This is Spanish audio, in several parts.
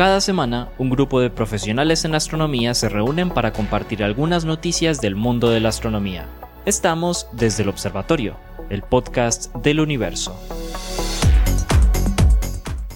Cada semana, un grupo de profesionales en astronomía se reúnen para compartir algunas noticias del mundo de la astronomía. Estamos desde el Observatorio, el podcast del universo.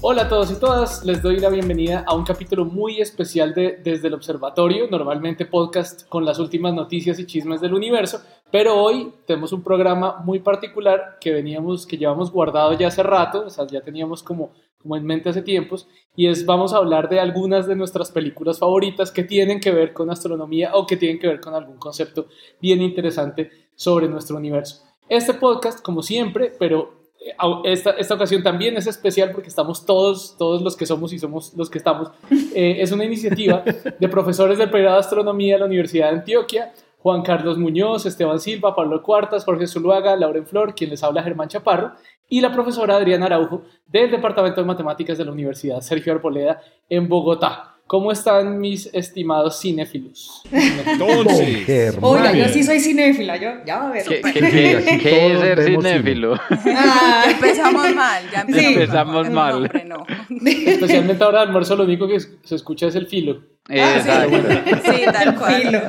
Hola a todos y todas, les doy la bienvenida a un capítulo muy especial de Desde el Observatorio, normalmente podcast con las últimas noticias y chismes del universo, pero hoy tenemos un programa muy particular que veníamos, que llevamos guardado ya hace rato, o sea, ya teníamos como como en mente hace tiempos, y es vamos a hablar de algunas de nuestras películas favoritas que tienen que ver con astronomía o que tienen que ver con algún concepto bien interesante sobre nuestro universo. Este podcast, como siempre, pero eh, esta, esta ocasión también es especial porque estamos todos, todos los que somos y somos los que estamos. Eh, es una iniciativa de profesores del pregrado de astronomía de la Universidad de Antioquia, Juan Carlos Muñoz, Esteban Silva, Pablo Cuartas, Jorge Zuluaga, Lauren Flor, quien les habla Germán Chaparro, y la profesora Adriana Araujo del Departamento de Matemáticas de la Universidad Sergio Arboleda en Bogotá. ¿Cómo están mis estimados cinéfilos? Entonces, Oiga, yo sí soy cinéfila, yo ya a ver. ¿Qué, qué, qué, qué es ser cinéfilo? Ah, empezamos mal, ya empezamos, Sí. Empezamos mal. nombre no. Especialmente ahora de almuerzo lo único que se escucha es el filo. Ah, sí. Sí, tal cual. Filo.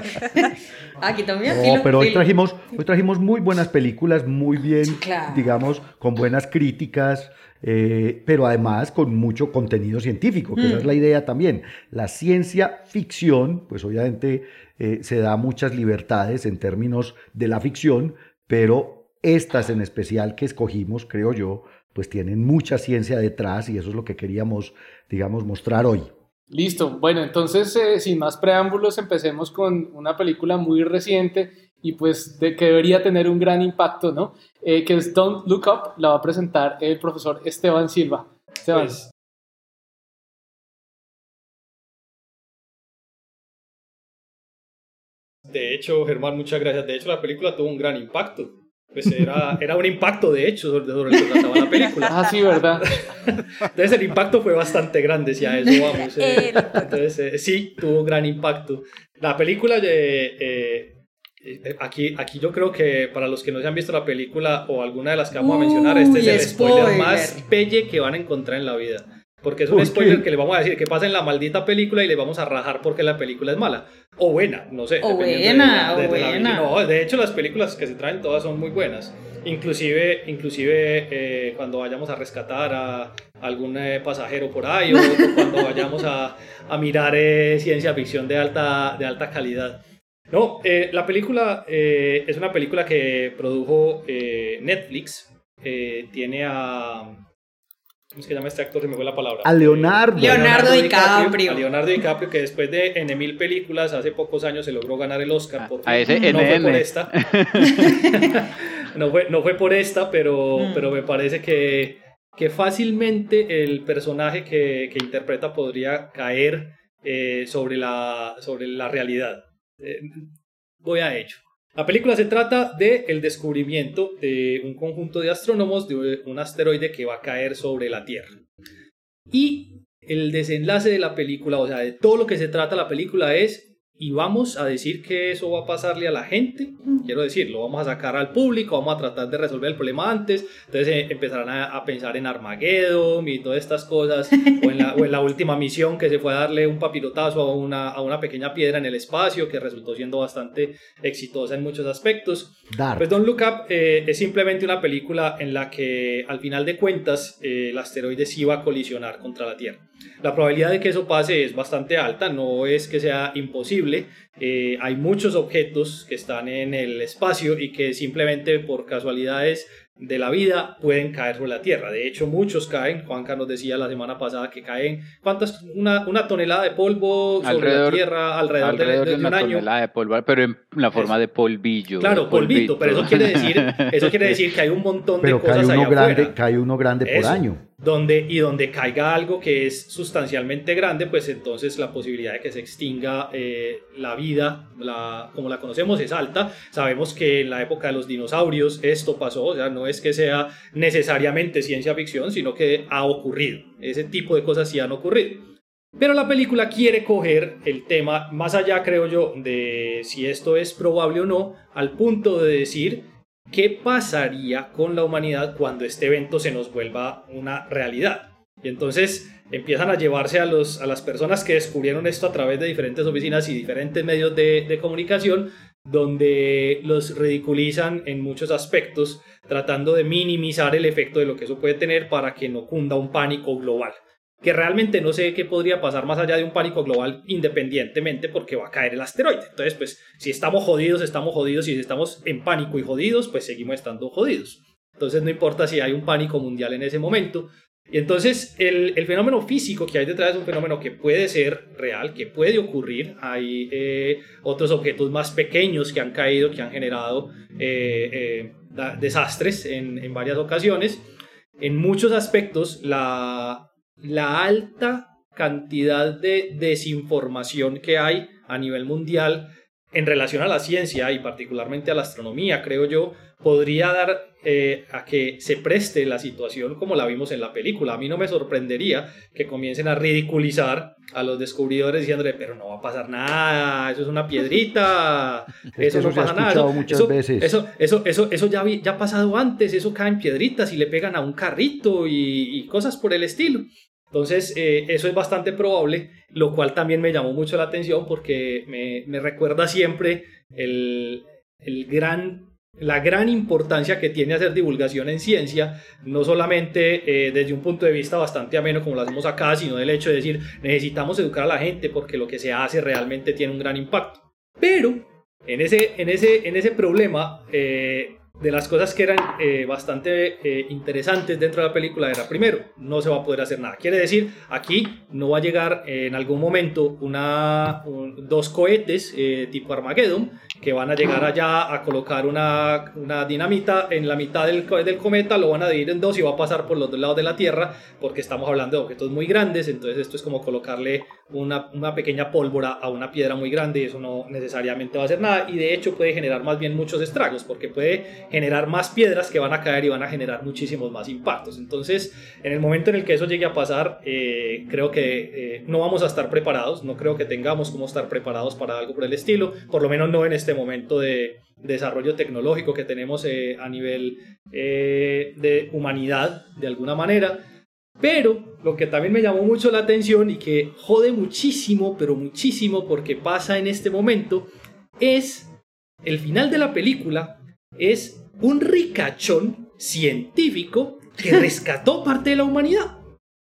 Aquí también no, pero hoy trajimos, hoy trajimos muy buenas películas, muy bien, claro. digamos, con buenas críticas, eh, pero además con mucho contenido científico, que esa es la idea también. La ciencia ficción, pues obviamente eh, se da muchas libertades en términos de la ficción, pero estas en especial que escogimos, creo yo, pues tienen mucha ciencia detrás y eso es lo que queríamos, digamos, mostrar hoy. Listo, bueno, entonces eh, sin más preámbulos empecemos con una película muy reciente y pues de, que debería tener un gran impacto, ¿no? Eh, que es Don't Look Up, la va a presentar el profesor Esteban Silva. Esteban. Pues, de hecho, Germán, muchas gracias. De hecho, la película tuvo un gran impacto. Pues era, era un impacto, de hecho, sobre, sobre lo que trataba la película. Ah, sí, ¿verdad? Entonces, el impacto fue bastante grande, si a eso vamos. eh. Entonces, eh, sí, tuvo un gran impacto. La película, de, eh, eh, aquí, aquí yo creo que para los que no se han visto la película o alguna de las que vamos a mencionar, este es el spoiler, spoiler. más pelle que van a encontrar en la vida. Porque es un ¿Por qué? spoiler que le vamos a decir que pasa en la maldita película y le vamos a rajar porque la película es mala. O buena, no sé. O buena, o la buena. No, de hecho las películas que se traen todas son muy buenas. Inclusive, inclusive eh, cuando vayamos a rescatar a algún eh, pasajero por ahí o, o cuando vayamos a, a mirar eh, ciencia ficción de alta, de alta calidad. No, eh, la película eh, es una película que produjo eh, Netflix. Eh, tiene a... ¿Cómo que llama este actor? Se me fue la palabra. A Leonardo. Leonardo DiCaprio. A Leonardo DiCaprio, que después de N mil películas, hace pocos años se logró ganar el Oscar. Por A ese no fue por esta. no, fue, no fue por esta, pero, Mm. pero me parece que, que fácilmente el personaje que, que interpreta podría caer eh, sobre, la, sobre la realidad. Eh, voy a ello. La película se trata del el descubrimiento de un conjunto de astrónomos de un asteroide que va a caer sobre la Tierra. Y el desenlace de la película, o sea, de todo lo que se trata la película es, y vamos a decir que eso va a pasarle a la gente, quiero decir, lo vamos a sacar al público, vamos a tratar de resolver el problema antes, entonces eh, empezarán a, a pensar en Armageddon y todas estas cosas, o en, la, o en la última misión que se fue a darle un papirotazo a una, a una pequeña piedra en el espacio, que resultó siendo bastante exitosa en muchos aspectos. Dark. Pues Don't Look Up eh, es simplemente una película en la que al final de cuentas eh, el asteroide sí va a colisionar contra la Tierra. La probabilidad de que eso pase es bastante alta, no es que sea imposible. Eh, hay muchos objetos que están en el espacio y que simplemente por casualidades de la vida pueden caer sobre la Tierra. De hecho, muchos caen. Juanca nos decía la semana pasada que caen, ¿cuántas? Una, una tonelada de polvo sobre Alrededor- la Tierra alrededor, de- Alrededor de, de de un una año. tonelada de polvo, pero en la forma de polvillo. Claro, de polvito, pero eso quiere decir, eso quiere decir que hay un montón Pero de cae cosas uno, allá grande, afuera. cae uno grande por Eso. año. Donde, y donde caiga algo que es sustancialmente grande, pues entonces la posibilidad de que se extinga eh, la vida, como la conocemos, es alta. Sabemos que en la época de los dinosaurios esto pasó, o sea, no es que sea necesariamente ciencia ficción, sino que ha ocurrido. Ese tipo de cosas sí han ocurrido. Pero la película quiere coger el tema más allá, creo yo, de si esto es probable o no, al punto de decir qué pasaría con la humanidad cuando este evento se nos vuelva una realidad. Y entonces empiezan a llevarse a, los, a las personas que descubrieron esto a través de diferentes oficinas y diferentes medios de, de comunicación, donde los ridiculizan en muchos aspectos, tratando de minimizar el efecto de lo que eso puede tener para que no cunda un pánico global que realmente no sé qué podría pasar más allá de un pánico global independientemente porque va a caer el asteroide. Entonces, pues si estamos jodidos, estamos jodidos y si estamos en pánico y jodidos, pues seguimos estando jodidos. Entonces no importa si hay un pánico mundial en ese momento. Y entonces el, el fenómeno físico que hay detrás es un fenómeno que puede ser real, que puede ocurrir. Hay eh, otros objetos más pequeños que han caído, que han generado eh, eh, desastres en, en varias ocasiones. En muchos aspectos, la, la alta cantidad de desinformación que hay a nivel mundial en relación a la ciencia y particularmente a la astronomía, creo yo, podría dar eh, a que se preste la situación como la vimos en la película. A mí no me sorprendería que comiencen a ridiculizar a los descubridores diciéndole, pero no va a pasar nada, eso es una piedrita, eso, no pasa nada. Muchas eso, veces. eso, eso, eso, eso, ya, ya ha pasado antes, eso cae en piedritas y le pegan a un carrito y, y cosas por el estilo. Entonces, eh, eso es bastante probable, lo cual también me llamó mucho la atención porque me, me recuerda siempre el, el gran la gran importancia que tiene hacer divulgación en ciencia, no solamente eh, desde un punto de vista bastante ameno como lo hacemos acá, sino del hecho de decir necesitamos educar a la gente porque lo que se hace realmente tiene un gran impacto. Pero en ese, en ese, en ese problema, eh, de las cosas que eran eh, bastante interesantes dentro de la película era, primero, no se va a poder hacer nada. Quiere decir, aquí no va a llegar en algún momento una, un- dos cohetes tipo Armageddon que van a llegar allá a colocar una, una dinamita en la mitad del, del cometa, lo van a dividir en dos y va a pasar por los dos lados de la Tierra porque estamos hablando de objetos muy grandes, entonces esto es como colocarle una, una pequeña pólvora a una piedra muy grande y eso no necesariamente va a hacer nada y de hecho puede generar más bien muchos estragos porque puede generar más piedras que van a caer y van a generar muchísimos más impactos. Entonces, en el momento en el que eso llegue a pasar, eh, creo que eh, no vamos a estar preparados, no creo que tengamos cómo estar preparados para algo por el estilo, por lo menos no en este momento de desarrollo tecnológico que tenemos eh, a nivel eh, de humanidad, de alguna manera. Pero lo que también me llamó mucho la atención y que jode muchísimo, pero muchísimo porque pasa en este momento, es el final de la película, es un ricachón científico que rescató parte de la humanidad.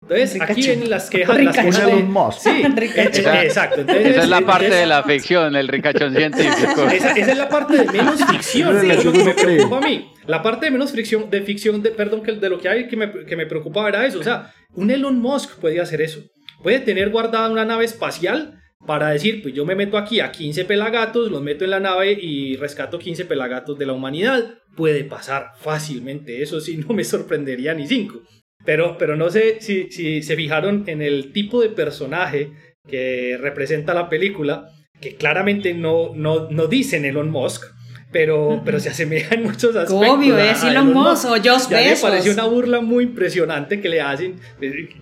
Entonces, aquí vienen las quejas. Las Ricachón. quejas de- Elon Musk. Sí, Ricachón. eh, exacto. Entonces, Esa es la parte entonces- de la ficción, el ricachón científico. esa, esa es la parte de menos ficción, Sí. que me preocupa a mí. La parte de menos ficción, de ficción, de, perdón, que de lo que hay que me, que me preocupaba era eso. O sea, un Elon Musk puede hacer eso. Puede tener guardada una nave espacial para decir, pues yo me meto aquí a 15 pelagatos, los meto en la nave y rescato 15 pelagatos de la humanidad. Puede pasar fácilmente, eso sí, no me sorprendería ni cinco. Pero, pero no sé si, si se fijaron en el tipo de personaje que representa la película, que claramente no, no, no dicen Elon Musk, pero, pero se asemeja en muchos aspectos. Obvio, es Elon Musk o Josh Ya me pareció una burla muy impresionante que le hacen.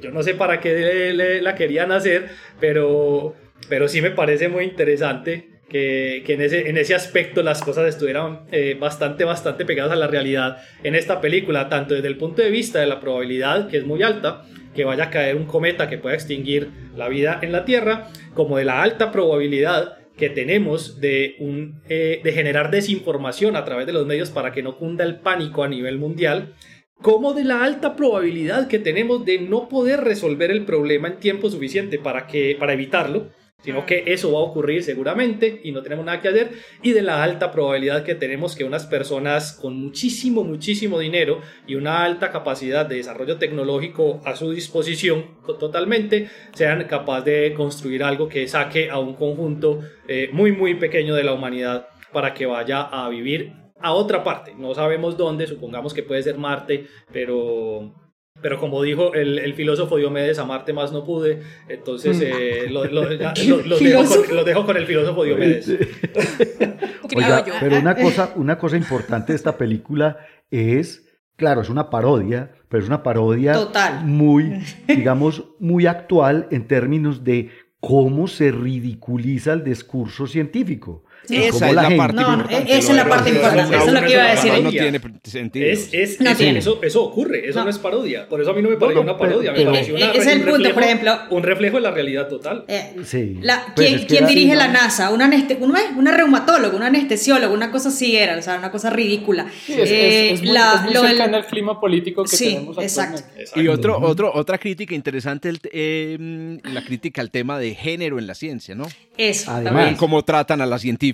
Yo no sé para qué le- le- la querían hacer, pero, pero sí me parece muy interesante que, en, ese, en ese aspecto las cosas estuvieran eh, bastante, bastante pegadas a la realidad en esta película, tanto desde el punto de vista de la probabilidad, que es muy alta, que vaya a caer un cometa que pueda extinguir la vida en la Tierra, como de la alta probabilidad que tenemos de, un, eh, de generar desinformación a través de los medios para que no cunda el pánico a nivel mundial, como de la alta probabilidad que tenemos de no poder resolver el problema en tiempo suficiente para, que, para evitarlo, sino que eso va a ocurrir seguramente y no tenemos nada que hacer, y de la alta probabilidad que tenemos que unas personas con muchísimo, muchísimo dinero y una alta capacidad de desarrollo tecnológico a su disposición totalmente, sean capaces de construir algo que saque a un conjunto eh, muy, muy pequeño de la humanidad para que vaya a vivir a otra parte. No sabemos dónde, supongamos que puede ser Marte, pero, pero como dijo el, el filósofo Diomedes, a Marte más no pude, entonces eh, lo, lo- ya- lo- los dejo con, los dejo con el filósofo Diomedes. Oiga, pero una cosa, una cosa importante de esta película es, claro, es una parodia, pero es una parodia Total. muy, digamos, muy actual en términos de cómo se ridiculiza el discurso científico. Esa es la gente- parte No, no, importante. esa es la parte importante, eso es lo que iba a decir. No tiene sentido. Es, es- No eso, tiene. eso, eso ocurre, eso no. No. es parodia. Por eso a mí no me pareció una parodia, pero- me pareció una- es el un punto, reflejo- por ejemplo- Un reflejo de la realidad total. Eh, Sí. la- Pues ¿quién dirige la NASA? Una, aneste- una, una reumatólogo, un anestesiólogo, una cosa así era, o sea, una cosa ridícula. Sí, es, es- Eh, es muy, la- es muy lo del- cercana al clima político que Sí, tenemos exacto. Y otro, otro, otra crítica interesante, el, eh, la crítica al tema de género en la ciencia, ¿no? Eso. Cómo tratan a la científica.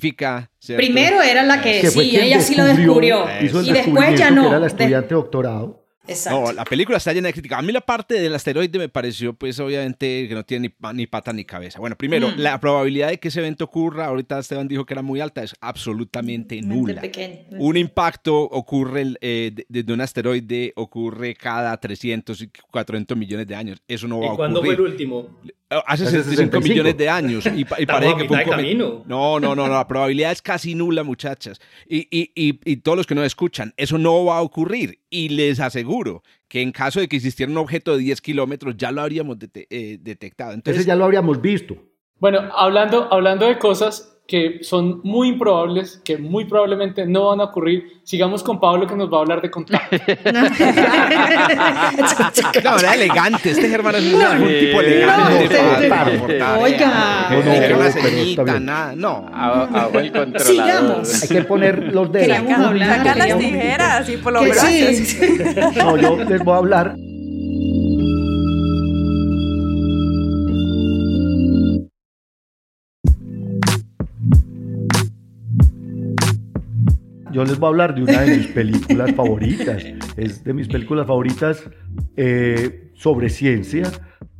¿Cierto? Primero era la que, sí, ella sí lo descubrió. hizo el Y después ya no. que era la De- estudiante doctorado. Exacto. No, la película está llena de crítica. A mí la parte del asteroide me pareció, pues, obviamente, que no tiene ni, ni pata ni cabeza. Bueno, primero, Mm. la probabilidad de que ese evento ocurra, ahorita Esteban dijo que era muy alta, es absolutamente Mente nula. Un impacto ocurre eh, de- desde un asteroide, ocurre cada 300 y 400 millones de años. Eso no va ¿Y a cuándo fue el ocurrir. último? Hace Hace 65 65. millones de años. Y, y parece que fue un camino. No, no, no, no, la probabilidad es casi nula, muchachas. Y, y, y, y todos los que nos escuchan, eso no va a ocurrir. Y les aseguro que en caso de que existiera un objeto de 10 kilómetros, ya lo habríamos eh, detectado. Entonces, Entonces ya lo habríamos visto. Bueno, hablando, hablando de cosas que son muy improbables, que muy probablemente no van a ocurrir, sigamos con Pablo que nos va a hablar de contacto. No, era elegante. Este Germán es un, No, tipo no, elegante. aportar. Oiga. No, No, una ceñita, nada. No. El controlador. Sigamos. Hay que poner los dedos. Queríamos hablar. Saca las tijeras y por Que brazos. sí. No, yo les voy a hablar. Yo les voy a hablar de una de mis películas favoritas. Es de mis películas favoritas eh, sobre ciencia,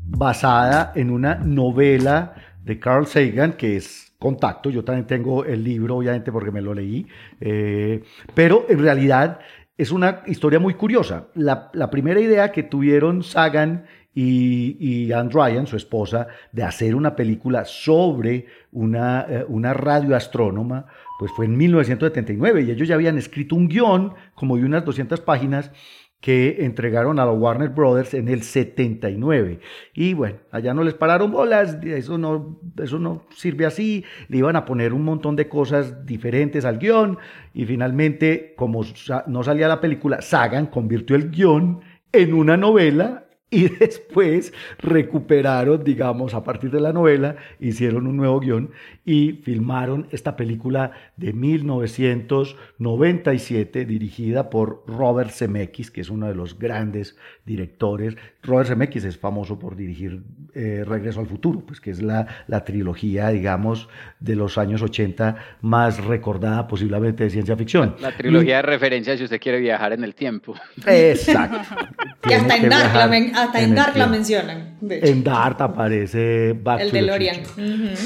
basada en una novela de Carl Sagan, que es Contacto. Yo también tengo el libro, obviamente, porque me lo leí. Eh, pero en realidad es una historia muy curiosa. La, la primera idea que tuvieron Sagan y, y Anne Ryan, su esposa, de hacer una película sobre una, eh, una radioastrónoma, pues fue en 1979 y ellos ya habían escrito un guion como de unas 200 páginas que entregaron a la Warner Brothers en el 79. Y bueno, allá no les pararon bolas, eso no, eso no sirve así, le iban a poner un montón de cosas diferentes al guion y finalmente, como no salía la película, Sagan convirtió el guion en una novela y después recuperaron, digamos, a partir de la novela, hicieron un nuevo guion y filmaron esta película de 1997 dirigida por Robert Zemeckis, que es uno de los grandes directores. Robert Zemeckis es famoso por dirigir eh, Regreso al Futuro, pues que es la, la trilogía, digamos, de los años 80 más recordada posiblemente de ciencia ficción. La trilogía de referencia si usted quiere viajar en el tiempo. Exacto. Y hasta en Dark, la, hasta en Dark la mencionan. de hecho. En Dart aparece Back el to the DeLorean.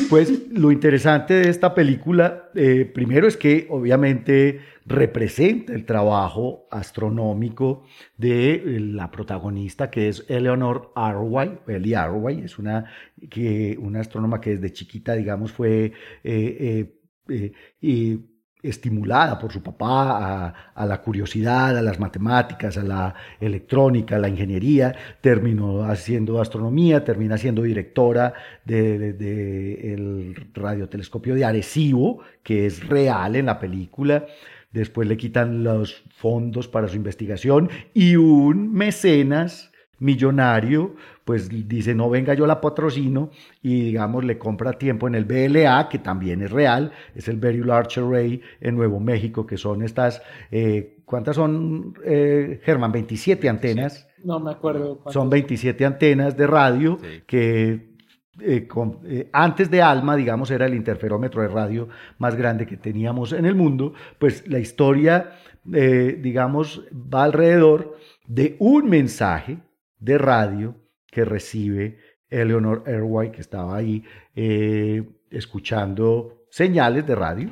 Pues lo interesante de esta película, eh, primero es que obviamente representa el trabajo astronómico de eh, la protagonista que es Eleanor Arway, Ellie Arway, es una, que, una astrónoma que desde chiquita, digamos, fue eh, eh, eh, y estimulada por su papá a, la curiosidad, a las matemáticas, a la electrónica, a la ingeniería, terminó haciendo astronomía, termina siendo directora del de, de el radiotelescopio de Arecibo, que es real en la película. Después le quitan los fondos para su investigación y un mecenas millonario, pues dice, no venga, yo la patrocino y digamos le compra tiempo en el BLA, que también es real, es el Very Large Array en Nuevo México, que son estas, eh, ¿cuántas son, eh, Germán? 27 antenas. No me acuerdo. cuánto. Son 27 antenas de radio Sí. que eh, con- eh, antes de ALMA, digamos, era el interferómetro de radio más grande que teníamos en el mundo, pues la historia, eh, digamos, va alrededor de un mensaje de radio que recibe Eleanor Airway, que estaba ahí eh, escuchando señales de radio.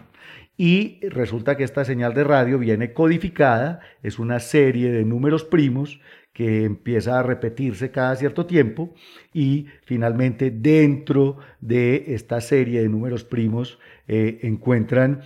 Y resulta que esta señal de radio viene codificada, es una serie de números primos que empieza a repetirse cada cierto tiempo y finalmente dentro de esta serie de números primos eh, encuentran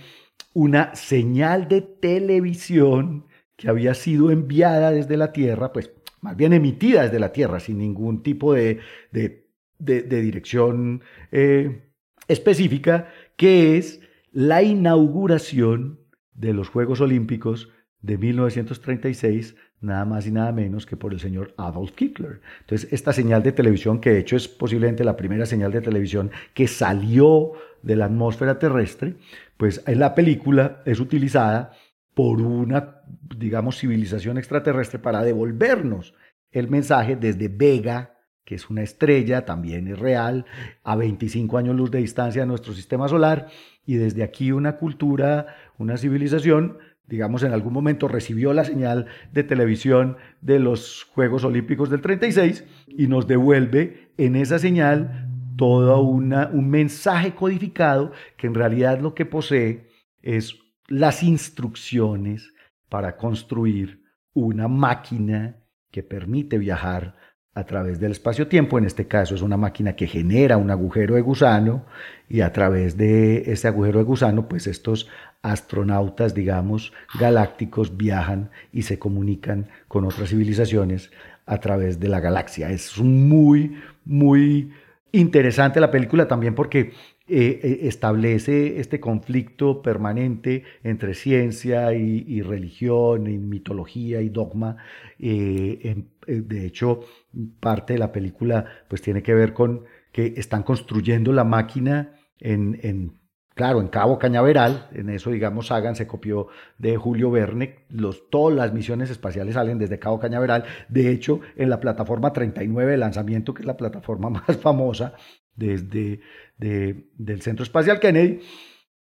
una señal de televisión que había sido enviada desde la Tierra, pues más bien emitida desde la Tierra, sin ningún tipo de, de, dirección eh, específica, que es la inauguración de los Juegos Olímpicos de 1936, nada más y nada menos que por el señor Adolf Hitler. Entonces, esta señal de televisión, que de hecho es posiblemente la primera señal de televisión que salió de la atmósfera terrestre, pues en la película es utilizada por una, digamos, civilización extraterrestre para devolvernos el mensaje desde Vega, que es una estrella, también es real, a 25 años luz de distancia de nuestro sistema solar, y desde aquí una cultura, una civilización, digamos, en algún momento recibió la señal de televisión de los Juegos Olímpicos del 36 y nos devuelve en esa señal todo una, un mensaje codificado que en realidad lo que posee es las instrucciones para construir una máquina que permite viajar a través del espacio-tiempo, en este caso es una máquina que genera un agujero de gusano y a través de ese agujero de gusano, pues estos astronautas, digamos, galácticos viajan y se comunican con otras civilizaciones a través de la galaxia. Es muy, muy interesante la película también porque eh, eh, establece este conflicto permanente entre ciencia y, religión, y mitología y dogma. Eh, de hecho, parte de la película pues tiene que ver con que están construyendo la máquina en, claro, en Cabo Cañaveral, en eso, digamos, Sagan se copió de Julio Verne, los, todas las misiones espaciales salen desde Cabo Cañaveral, de hecho, en la plataforma 39 de lanzamiento, que es la plataforma más famosa, desde del Centro Espacial Kennedy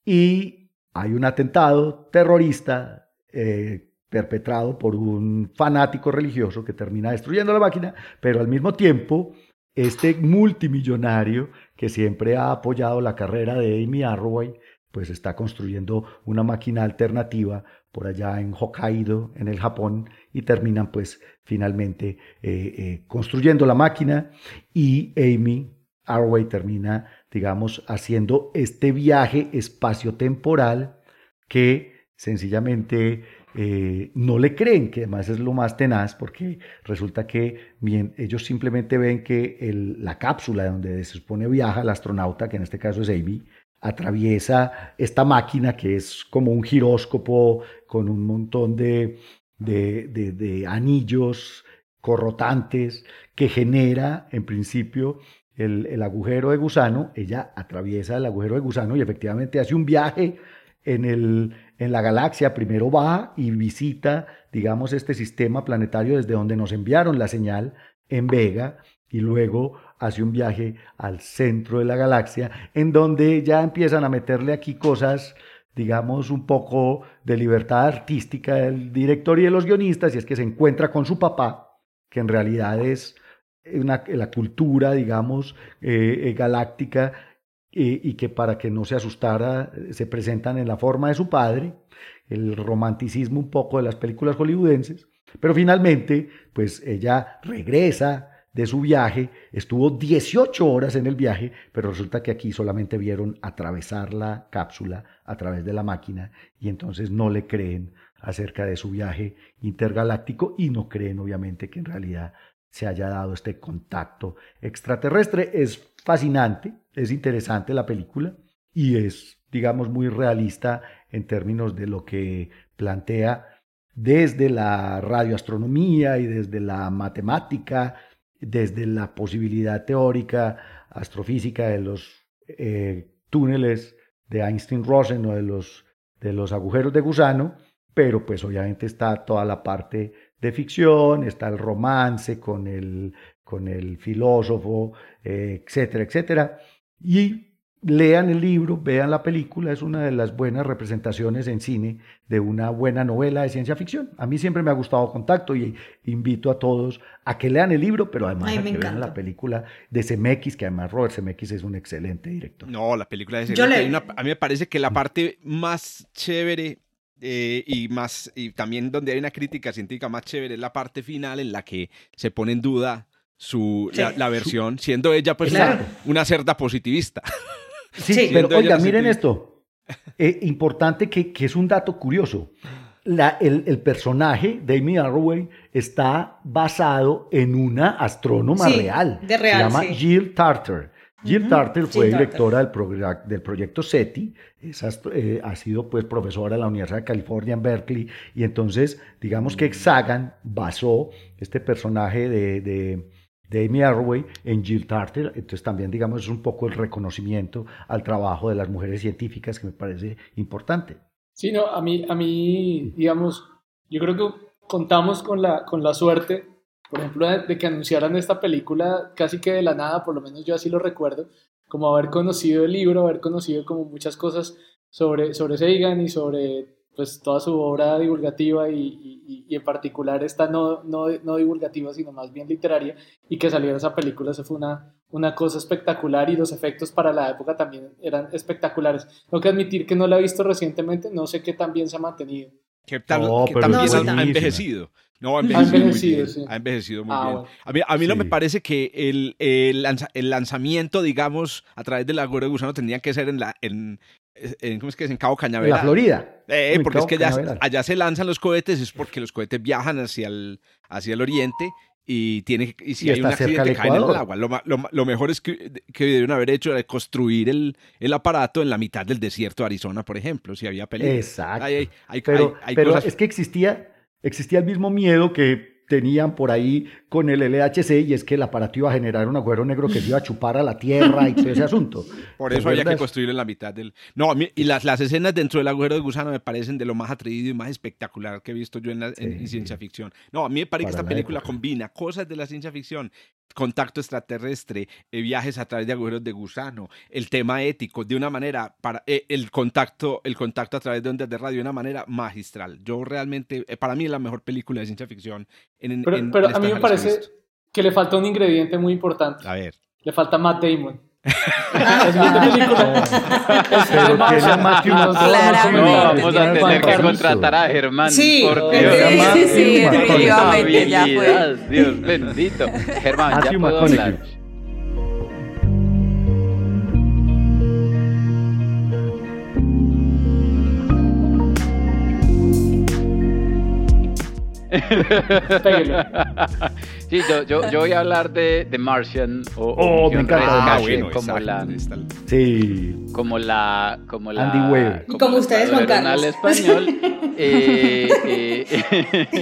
y hay un atentado terrorista eh, perpetrado por un fanático religioso que termina destruyendo la máquina, pero al mismo tiempo este multimillonario que siempre ha apoyado la carrera de Amy Arroway, pues está construyendo una máquina alternativa por allá en Hokkaido, en el Japón, y terminan pues finalmente eh, eh, construyendo la máquina. Y Amy Arway termina, digamos, haciendo este viaje espaciotemporal que sencillamente eh, no le creen, que además es lo más tenaz, porque resulta que bien, ellos simplemente ven que la cápsula donde se supone viaja el astronauta, que en este caso es Amy, atraviesa esta máquina que es como un giróscopo con un montón de, de anillos corrotantes que genera en principio el, agujero de gusano, ella atraviesa el agujero de gusano y efectivamente hace un viaje en, el, en la galaxia. Primero va y visita, digamos, este sistema planetario desde donde nos enviaron la señal en Vega y luego hace un viaje al centro de la galaxia, en donde ya empiezan a meterle aquí cosas, digamos, un poco de libertad artística del director y de los guionistas, y es que se encuentra con su papá, que en realidad es la cultura, digamos, eh, eh, galáctica eh, y que para que no se asustara se presentan en la forma de su padre, el romanticismo un poco de las películas hollywoodenses, pero finalmente, pues ella regresa de su viaje, estuvo 18 horas en el viaje, pero resulta que aquí solamente vieron atravesar la cápsula a través de la máquina y entonces no le creen acerca de su viaje intergaláctico y no creen obviamente que en realidad se haya dado este contacto extraterrestre. Es fascinante, es interesante la película y es, digamos, muy realista en términos de lo que plantea desde la radioastronomía y desde la matemática, desde la posibilidad teórica astrofísica de los eh, túneles de Einstein-Rosen o de los, de los agujeros de gusano, pero pues obviamente está toda la parte de ficción, está el romance con el, con el filósofo, eh, etcétera, etcétera. Y lean el libro, vean la película, es una de las buenas representaciones en cine de una buena novela de ciencia ficción. A mí siempre me ha gustado Contacto y invito a todos a que lean el libro, pero además a que vean la película de Zemeckis, que además Robert Zemeckis es un excelente director. No, la película de Zemeckis, a mí me parece que la parte más chévere eh, y más y también donde hay una crítica científica más chévere es la parte final en la que se pone en duda su la, versión siendo ella pues una cerda positivista. Sí, pero oiga miren esto. Eh, importante que, que, es un dato curioso. La, el, el, personaje de Amy Arroway está basado en una astrónoma real. de real se llama Jill Tarter. Jill Ujú, Tarter fue Jill Tarter. directora del, progra- del proyecto SETI, es eh, ha sido pues profesora en la Universidad de California en Berkeley, y entonces digamos que Sagan basó este personaje de, de, de Amy Arroway en Jill Tarter, entonces también digamos es un poco el reconocimiento al trabajo de las mujeres científicas que me parece importante. Sí, no, a mí, a mí, digamos, yo creo que contamos con la, con la suerte, por ejemplo, de, de que anunciaran esta película casi que de la nada, por lo menos yo así lo recuerdo, como haber conocido el libro, haber conocido como muchas cosas sobre, sobre Sagan y sobre pues toda su obra divulgativa y, y- y en particular esta no, no, no divulgativa, sino más bien literaria, y que saliera esa película, eso fue una, una cosa espectacular y los efectos para la época también eran espectaculares. Tengo que admitir que no la he visto recientemente, no sé qué tan bien se ha mantenido. Que, tal- No, que también ha- envejecido. No, ha Ha envejecido, envejecido, muy sí. bien. Ha envejecido muy Ah, bien. bueno. A mí, a mí no me Sí. parece que el, el, lanza- el lanzamiento, digamos, a través del agüero de gusano tendría que ser en la... En, en- ¿Cómo es que es? En Cabo En Cañaveral. la Florida. Eh, en porque es que allá, se lanzan los cohetes, es porque los cohetes viajan hacia el, hacia el oriente y tiene y si Y hay un accidente al caen en el agua. Lo, mejor es que, que debieron haber hecho era construir el, el aparato en la mitad del desierto de Arizona, por ejemplo, si había peligro. Exacto. Hay, hay- hay- Pero, cosas- es que existía, existía el mismo miedo que tenían por ahí con el LHC y es que el aparato iba a generar un agujero negro que se iba a chupar a la Tierra y todo ese asunto. Por ¿Te eso había que acuerdas? construir en la mitad del... No, y las, las escenas dentro del agujero de gusano me parecen de lo más atrevido y más espectacular que he visto yo en, la, en- en Sí. ciencia ficción. No, a mí me parece que esta la película época. combina cosas de la ciencia ficción, contacto extraterrestre, eh, viajes a través de agujeros de gusano, el tema ético, de una manera, para eh, el, contacto, el contacto a través de ondas de radio, de una manera magistral. Yo realmente, eh, para mí es la mejor película de ciencia ficción. En, Pero, en- pero en a mí me que parece que le falta un ingrediente muy importante. A ver. Le falta Matt Damon. La película es Pero de Martian. tiene a Matthew Entonces, Claramente. No, vamos a tener que contratar a Germán. Sí, por sí, Dios. sí, sí, definitivamente, ya fue. Dios bendito. Germán, ya puedo hablar. Sí, yo, yo, yo voy a hablar de, de Martian o, o Oh, me Misión encanta. Ah, bueno, como exacto, la Sí. como la como la Andy Weir. Como ustedes, Juan Carlos. español eh, eh,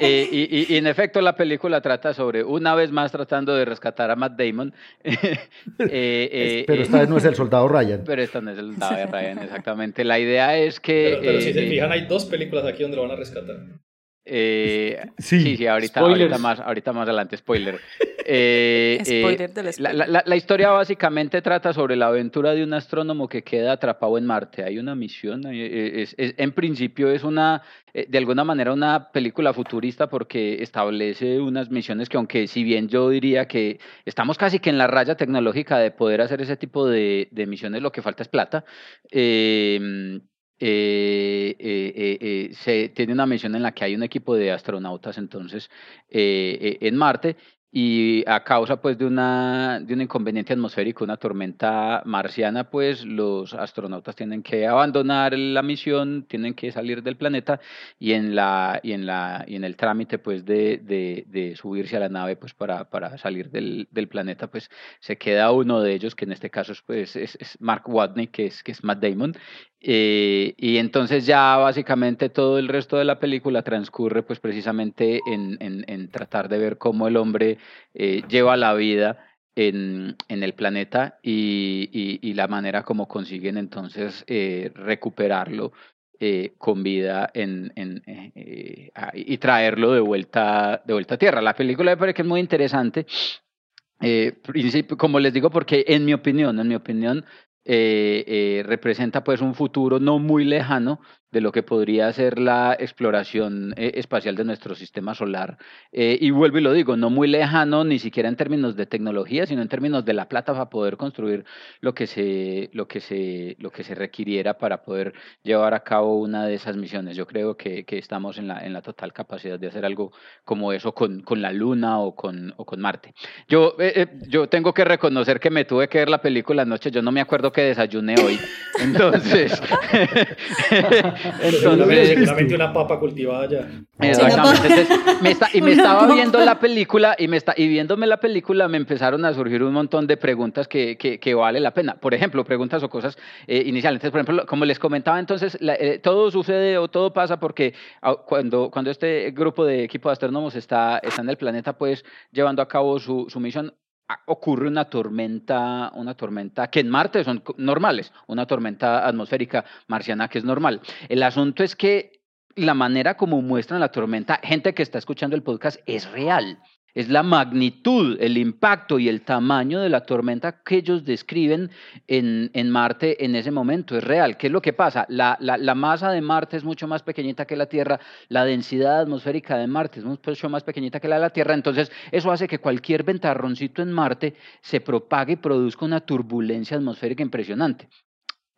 eh, y, y- y en efecto la película trata sobre una vez más tratando de rescatar a Matt Damon Eh, eh, Pero esta vez no es el soldado Ryan. pero esta no es el David Ryan exactamente la idea es que Pero, pero si eh, se fijan, hay dos películas aquí donde lo van a rescatar. Eh, Sí. sí, sí, ahorita, ahorita más, ahorita más adelante, spoiler. Eh, eh, Spoiler del la, spoiler. la- la- la historia básicamente trata sobre la aventura de un astrónomo que queda atrapado en Marte. Hay una misión, eh, es- es- en principio es una, eh, de alguna manera, una película futurista porque establece unas misiones que, aunque si bien yo diría que estamos casi que en la raya tecnológica de poder hacer ese tipo de, de misiones, lo que falta es plata. eh, eh, eh, eh, se tiene una misión en la que hay un equipo de astronautas entonces en Marte y a causa pues de una de un inconveniente atmosférico, una tormenta marciana, pues los astronautas tienen que abandonar la misión, tienen que salir del planeta y en la y en la y en el trámite pues de, de, subirse a la nave pues para, para salir del, del planeta pues se queda uno de ellos que en este caso es, pues es, es Mark Watney que es que es Matt Damon eh, y entonces ya básicamente todo el resto de la película transcurre pues precisamente en, en, en tratar de ver cómo el hombre eh, lleva la vida en, en el planeta y, y, y la manera como consiguen entonces eh, recuperarlo eh, con vida eh, ah, y traerlo de vuelta, de vuelta a tierra. La película me parece que es muy interesante. Eh, como les digo, porque en mi opinión, en mi opinión, eh, eh, representa pues un futuro no muy lejano de lo que podría ser la exploración eh, espacial de nuestro sistema solar. Eh, y vuelvo y lo digo, no muy lejano ni siquiera en términos de tecnología, sino en términos de la plata para poder construir lo que se, lo que se, lo que se requiriera para poder llevar a cabo una de esas misiones. Yo creo que, que estamos en la, en la total capacidad de hacer algo como eso con, con la Luna o con, o con Marte. Yo, eh, eh, yo tengo que reconocer que me tuve que ver la película anoche, yo no me acuerdo que desayuné hoy. Entonces, Entonces, seguramente una papa cultivada ya. Exactamente. Sí, una Entonces, me está- y me estaba papa. viendo la película y me está y viéndome la película me empezaron a surgir un montón de preguntas que, que, que vale la pena. Por ejemplo, preguntas o cosas eh, iniciales. Entonces, por ejemplo, como les comentaba, entonces la- eh, todo sucede o todo pasa porque ah, cuando, cuando este grupo de equipo de astrónomos está, está en el planeta, pues llevando a cabo su, su misión, ocurre una tormenta, una tormenta que en Marte son normales, una tormenta atmosférica marciana que es normal. El asunto es que la manera como muestran la tormenta, gente que está escuchando el podcast, es real. Es la magnitud, el impacto y el tamaño de la tormenta que ellos describen en, Marte en ese momento. Es real. ¿Qué es lo que pasa? La masa de Marte es mucho más pequeñita que la Tierra, la densidad atmosférica de Marte es mucho más pequeñita que la de la Tierra, entonces eso hace que cualquier ventarroncito en Marte se propague y produzca una turbulencia atmosférica impresionante.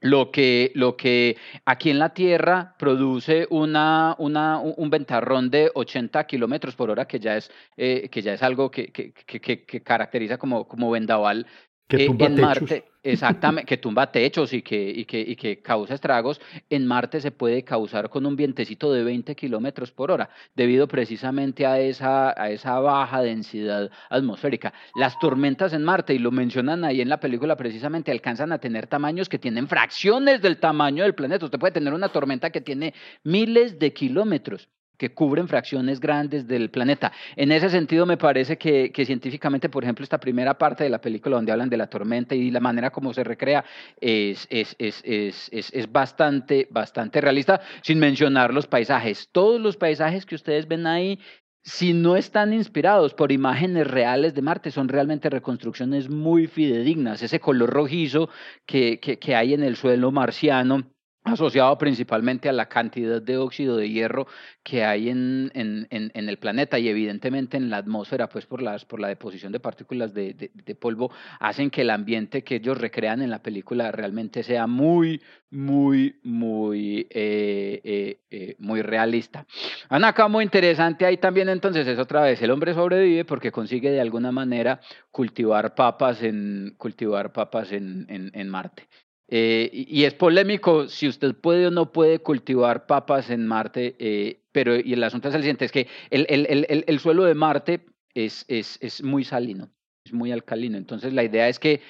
Lo que, lo que aquí en la Tierra produce una, una, un ventarrón de 80 kilómetros por hora, que ya es, eh, que ya es algo que, que- que- que caracteriza como, como vendaval. Que eh, tumba en techos. Marte, exactamente, que tumba techos y que, y, que, y que causa estragos. En Marte se puede causar con un vientecito de 20 kilómetros por hora, debido precisamente a esa, a esa baja densidad atmosférica. Las tormentas en Marte, y lo mencionan ahí en la película precisamente, alcanzan a tener tamaños que tienen fracciones del tamaño del planeta. Usted puede tener una tormenta que tiene miles de kilómetros que cubren fracciones grandes del planeta. En ese sentido, me parece que, científicamente, por ejemplo, esta primera parte de la película donde hablan de la tormenta y la manera como se recrea es, es, es, es bastante, bastante realista, sin mencionar los paisajes. Todos los paisajes que ustedes ven ahí si no están inspirados por imágenes reales de Marte, son realmente reconstrucciones muy fidedignas. Ese color rojizo que, que, que hay en el suelo marciano, asociado principalmente a la cantidad de óxido de hierro que hay en, en, en, el planeta y evidentemente en la atmósfera, pues por, las, por la deposición de partículas de, de, polvo, hacen que el ambiente que ellos recrean en la película realmente sea muy, muy, muy, eh, eh, eh, muy realista. Ana, acá muy interesante ahí también entonces es otra vez, el hombre sobrevive porque consigue de alguna manera cultivar papas en, cultivar papas en Marte. Eh, y, es polémico si usted puede o no puede cultivar papas en Marte, eh, pero y el asunto es el siguiente, es que el, el, el, el- el suelo de Marte es, es, es muy salino, es muy alcalino. Entonces la idea es que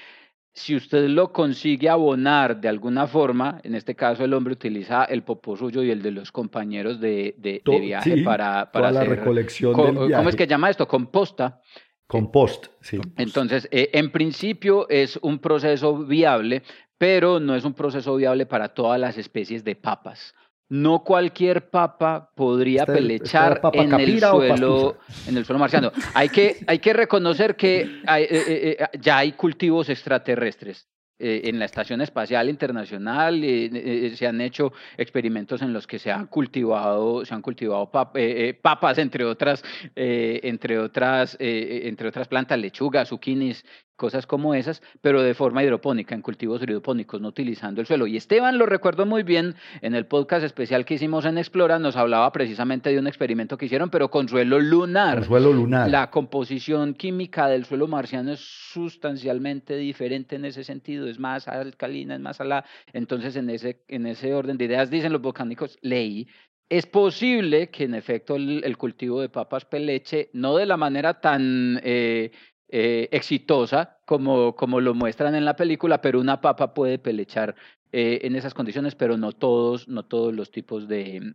si usted lo consigue abonar de alguna forma, en este caso el hombre utiliza el popó suyo y el de los compañeros de, de, de viaje sí, para, para toda la hacer... recolección co- del ¿Cómo es que llama esto? Composta. Compost, sí. Entonces, eh, en principio es un proceso viable, pero no es un proceso viable para todas las especies de papas. No cualquier papa podría Esta- pelechar esta papa en el suelo, en el suelo marciano. Hay que, hay que reconocer que hay, eh, eh, eh, ya hay cultivos extraterrestres. Eh, en la Estación Espacial Internacional eh, eh, se han hecho experimentos en los que se han cultivado, se han cultivado eh, eh, papas, entre otras, entre, otras, entre otras plantas, lechugas, zucchinis, cosas como esas, pero de forma hidropónica, en cultivos hidropónicos, no utilizando el suelo. Y Esteban lo recuerdo muy bien, en el podcast especial que hicimos en Explora, nos hablaba precisamente de un experimento que hicieron, pero con suelo lunar. Con suelo lunar. La composición química del suelo marciano es sustancialmente diferente en ese sentido, es más alcalina, es más salada. Entonces, en ese, en ese orden de ideas, dicen los botánicos, leí, es posible que en efecto el, el cultivo de papas peleche, no de la manera tan eh, eh, exitosa como, como lo muestran en la película, pero una papa puede pelechar eh, en esas condiciones, pero no todos, no todos los tipos de,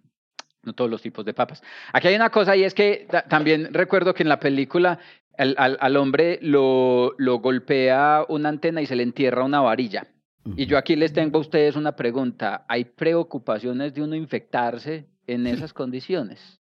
no todos los tipos de papas. Aquí hay una cosa y es que ta- también recuerdo que en la película al, al- al hombre lo, lo golpea una antena y se le entierra una varilla. Y yo aquí les tengo a ustedes una pregunta. ¿Hay preocupaciones de uno infectarse en esas condiciones?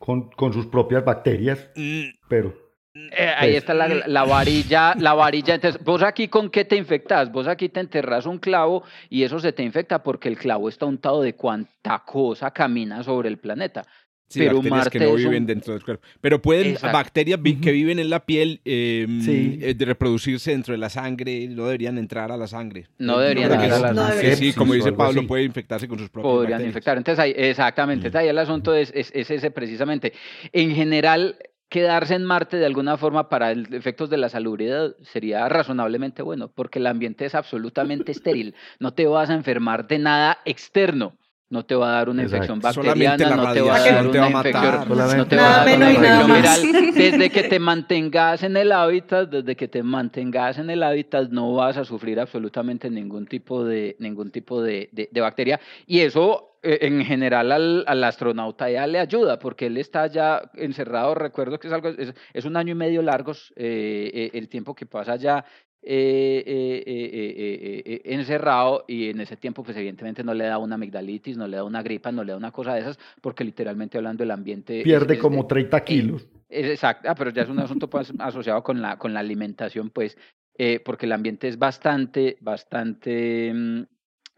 Con, con sus propias bacterias, Mm, pero Eh, ahí Pues- está la, la varilla, la varilla. Entonces, vos aquí con qué te infectas? Vos aquí te enterras un clavo y eso se te infecta porque el clavo está untado de cuánta cosa camina sobre el planeta. sí, Pero bacterias que no un- viven dentro del cuerpo. Pero pueden, Exacto. bacterias vi- que viven en la piel, eh, Sí. eh, de reproducirse dentro de la sangre, no deberían entrar a la sangre. No deberían entrar a sí. la No sangre. Sí, como dice Pablo, puede infectarse con sus propias podrían bacterias. infectar. Entonces, ahí, exactamente, entonces ahí el asunto es, es, es ese precisamente. En general, quedarse en Marte de alguna forma para el- efectos de la salubridad sería razonablemente bueno, porque el ambiente es absolutamente estéril. No te vas a enfermar de nada externo. no te va a dar una Exacto. infección bacteriana, no te va a dar una infección, no te va a dar una infección viral. Desde que te mantengas en el hábitat, desde que te mantengas en el hábitat, no vas a sufrir absolutamente ningún tipo de, ningún tipo de, de- de bacteria. Y eso, en general, al, al astronauta ya le ayuda, porque él está ya encerrado. Recuerdo que es algo, es, es un año y medio largos eh, eh, el tiempo que pasa ya. eh, eh, eh, eh, eh, eh, encerrado y en ese tiempo pues evidentemente no le da una amigdalitis, no le da una gripa, no le da una cosa de esas porque literalmente hablando el ambiente Pierde es- como es- 30 kilos. exacto, ah, pero ya es un asunto pues, asociado con la, con la alimentación, pues, eh, porque el ambiente es bastante, bastante, mm,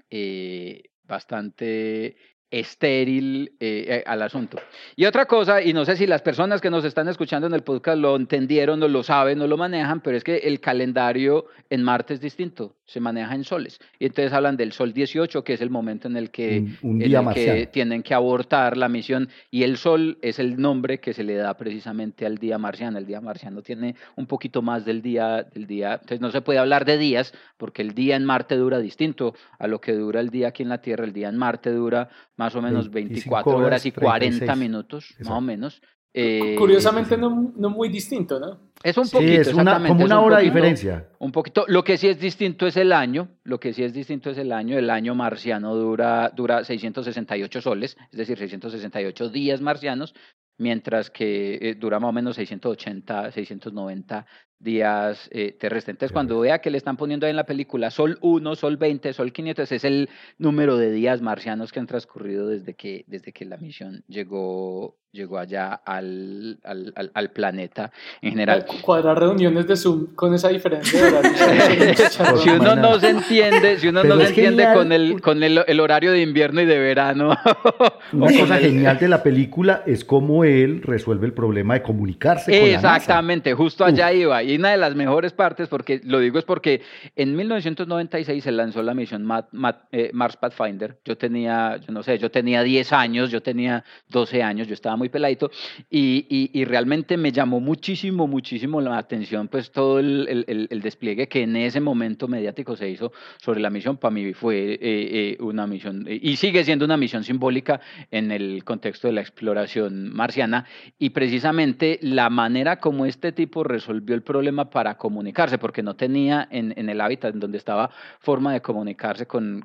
eh, bastante estéril eh, eh, al asunto. Y otra cosa, y no sé si las personas que nos están escuchando en el podcast lo entendieron o lo saben o lo manejan, pero es que el calendario en Marte es distinto, se maneja en soles. Y entonces hablan del sol 18, que es el momento en el que, Un- un en el que tienen que abortar la misión y el sol es el nombre que se le da precisamente al día marciano. El día marciano tiene un poquito más del día, del día, entonces no se puede hablar de días porque el día en Marte dura distinto a lo que dura el día aquí en la Tierra. El día en Marte dura más o menos 25 24 horas y 40 36. minutos, más o menos. Eh, Curiosamente no, no muy distinto, ¿no? es un Sí, poquito, es una, exactamente, como es una un hora de poquito- diferencia. un poquito. Lo que sí es distinto es el año. Lo que sí es distinto es el año. El año marciano dura, dura 668 soles, es decir, 668 días marcianos, mientras que eh, dura más o menos 680, 690 días eh, terrestres. Entonces, cuando vea que le están poniendo ahí en la película Sol 1, Sol 20, Sol 500, es el número de días marcianos que han transcurrido desde que, desde que la misión llegó, llegó allá al, al, al- al planeta en general. Cu- Cuadrar reuniones de Zoom con esa diferencia si uno no se entiende, si uno Pero no se entiende genial. con el con el, el horario de invierno y de verano. Una cosa el- genial de la película es cómo él resuelve el problema de comunicarse con la NASA. Exactamente, justo allá iba. Y una de las mejores partes, porque lo digo es porque en 1996 se lanzó la misión Ma- Ma- eh, Mars Pathfinder. Yo tenía, yo no sé, yo tenía 10 años, yo tenía 12 años, yo estaba muy peladito y, y- y realmente me llamó muchísimo, muchísimo la atención pues todo el, el- el- despliegue que en ese momento mediático se hizo sobre la misión. Para mí fue eh, eh, una misión y sigue siendo una misión simbólica en el contexto de la exploración marciana y precisamente la manera como este tipo resolvió el problema para comunicarse, porque no tenía en, el hábitat en donde estaba forma de comunicarse con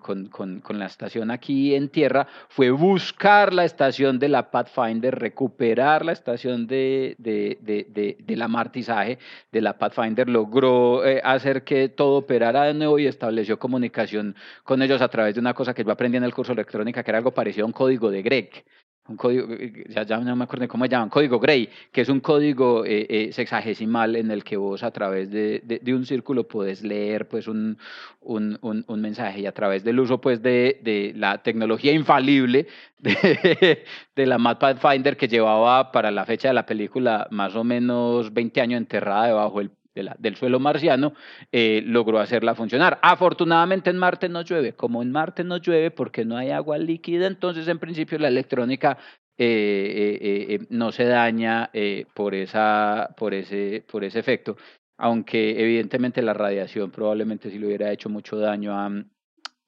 la estación aquí en tierra, fue buscar la estación de la Pathfinder, recuperar la estación de, de, de, de, del amartizaje de la Pathfinder, logró eh, hacer que todo operara de nuevo y estableció comunicación con ellos a través de una cosa que yo aprendí en el curso de electrónica, que era algo parecido a un código de Greg un código, eh, ya, ya no me acuerdo cómo se llaman, código Gray, que es un código eh, eh, sexagesimal en el que vos a través de, de, de un círculo puedes leer pues un, un, un, un mensaje y a través del uso pues de, de la tecnología infalible de, la Map Pathfinder que llevaba para la fecha de la película más o menos 20 años enterrada debajo del del suelo marciano, eh, logró hacerla funcionar. Afortunadamente en Marte no llueve. Como en Marte no llueve porque no hay agua líquida, entonces en principio la electrónica eh, eh, no se daña por, esa, por, ese, por ese efecto. Aunque evidentemente la radiación probablemente sí le hubiera hecho mucho daño a,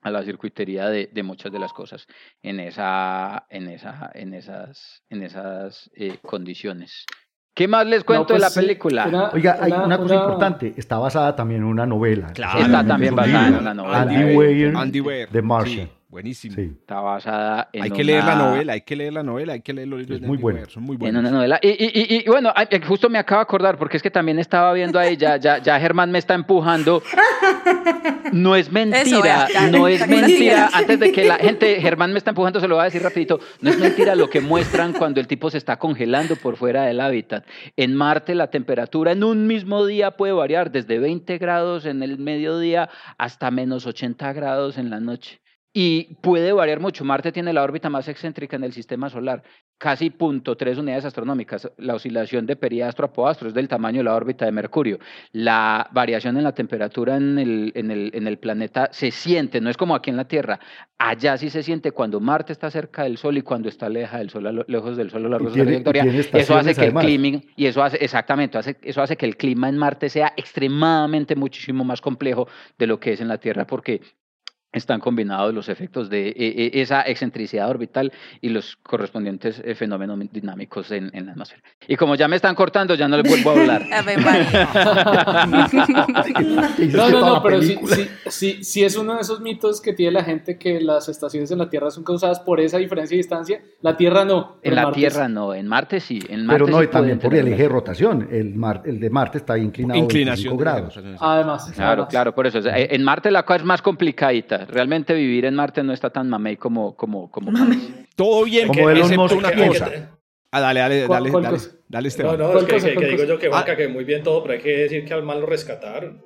a la circuitería de, de, muchas de las cosas en, esa, en, esa, en esas, en esas condiciones. ¿Qué más les cuento No, pues, de la sí, película? una- Oiga, hay una- una cosa una- importante, está basada también en una novela. Claro. Está también basada en una novela. Andy Weir, Andy Weir. The Martian. Sí, buenísimo. Sí. Está basada en Hay que leer la novela, hay que leer la novela, hay que leer los libros Es de muy bueno. Weir, son muy En buenos. una novela. Y, y, y, y bueno, ay, justo me acabo de acordar, porque es que también estaba viendo ahí, ya, ya, ya Germán me está empujando. No es mentira, no es mentira. Antes de que la gente, Germán me está empujando, se lo voy a decir rapidito. No es mentira lo que muestran cuando el tipo se está congelando por fuera del hábitat. En Marte la temperatura en un mismo día puede variar desde 20 grados en el mediodía hasta menos 80 grados en la noche. Y puede variar mucho. Marte tiene la órbita más excéntrica en el sistema solar, casi punto tres unidades astronómicas. La oscilación de periastro a poastro es del tamaño de la órbita de Mercurio. La variación en la temperatura en el, en el, en el planeta se siente, no es como aquí en la Tierra. Allá sí se siente cuando Marte está cerca del Sol y cuando está leja del Sol, lo- lejos del Sol a lo largo de su trayectoria. Eso hace que el clima y eso hace, exactamente, hace, eso hace que el clima en Marte sea extremadamente muchísimo más complejo de lo que es en la Tierra, porque están combinados los efectos de eh, eh, esa excentricidad orbital y los correspondientes eh, fenómenos dinámicos en, en, la atmósfera. Y como ya me están cortando, ya no les vuelvo a hablar. no, no, no, pero sí, sí, sí, sí, es uno de esos mitos que tiene la gente que las estaciones en la Tierra son causadas por esa diferencia de distancia. La Tierra no. En la Tierra no, en Marte sí. En Marte pero no, sí también por el eje de rotación. El, mar, el de Marte está inclinado Inclinación 25 grados. Además. Claro, además. claro, por eso. En Marte la cosa es más complicadita realmente vivir en Marte no está tan mamey como como como todo bien como que, Elon Musk una que- cosa ah, dale dale ¿Cuál- dale cuál dale, cosa? dale No, Esteban no, es ¿Cuál que, cosa, que- que digo yo que Juanca, que muy bien todo, pero hay que decir que al mal lo rescataron.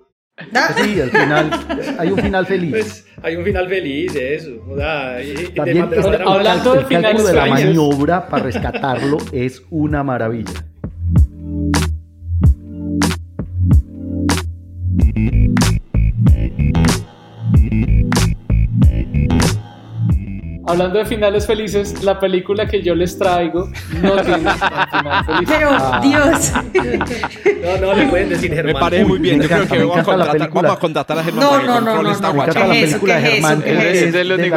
Ah, Sí, al final hay un final feliz. Pues hay un final feliz, eso. O sea, y- de También hablando de el cálculo finales de la maniobra para rescatarlo es una maravilla. Hablando de finales felices, la película que yo les traigo no tiene final feliz. Pero, Ah. Dios. No, no, le pueden decir me Germán. parece muy bien me yo creo que me vamos a, contratar, vamos a contratar a Germán No, no, no, no, esta no. Me la ¿Qué es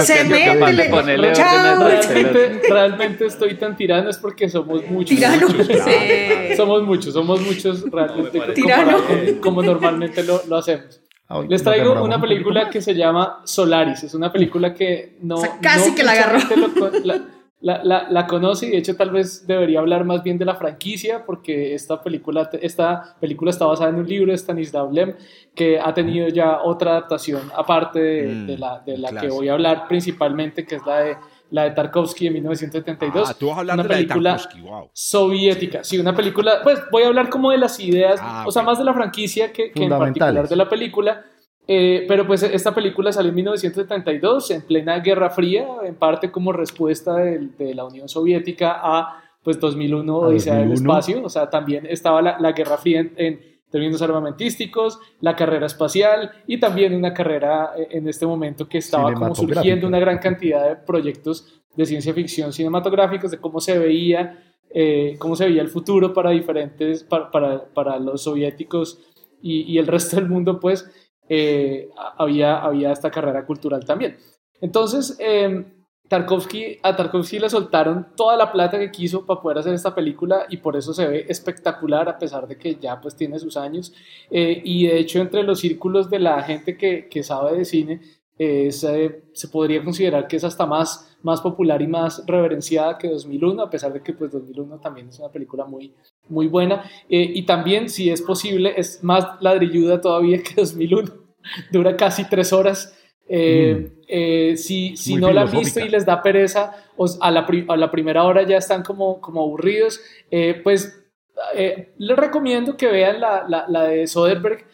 Se que capaz de ponerle Realmente, realmente estoy tan tirano es porque somos muchos. Tirano. muchos. Sí. Somos muchos, somos muchos realmente No, me Tirano. como normalmente lo, lo hacemos. Les traigo una película que se llama Solaris. Es una película que no. O sea, casi no que la agarró. lo la, la, la- la conoce y de hecho tal vez debería hablar más bien de la franquicia porque esta película, esta película está basada en un libro de Stanislav Lem que ha tenido ya otra adaptación aparte de, Mm, de la, de la que voy a hablar principalmente que es la de, la de Tarkovsky de 1972. ah tú vas a hablar una de la de película Tarkovsky wow soviética. Sí, una película, pues voy a hablar como de las ideas, Ah, o sea, más de la franquicia que, que en particular de la película. Eh, pero pues esta película salió en 1972, en plena Guerra Fría, en parte como respuesta del- de, la Unión Soviética a pues 2001 A Odisea del 2001. Espacio, o sea, también estaba la, la Guerra Fría en, en términos armamentísticos, la carrera espacial y también una carrera eh, en este momento que estaba como surgiendo una gran cantidad de proyectos de ciencia ficción cinematográficos, de cómo se veía, eh, cómo se veía el futuro para diferentes, para, para, para los soviéticos y, y el resto del mundo, pues eh, había, había esta carrera cultural también. Entonces, eh, Tarkovsky, a Tarkovsky le soltaron toda la plata que quiso para poder hacer esta película y por eso se ve espectacular a pesar de que ya pues tiene sus años. Eh, y de hecho entre los círculos de la gente que, que sabe de cine eh, se, se podría considerar que es hasta más, más popular y más reverenciada que 2001 a pesar de que pues 2001 también es una película muy, muy buena. Eh, y también si es posible es más ladrilluda todavía que 2001 dura casi tres horas eh, eh, si no la han visto y les da pereza, os- a, la pri- a la primera hora ya están como, como aburridos, eh, pues les recomiendo que vean la, la, la de Soderbergh,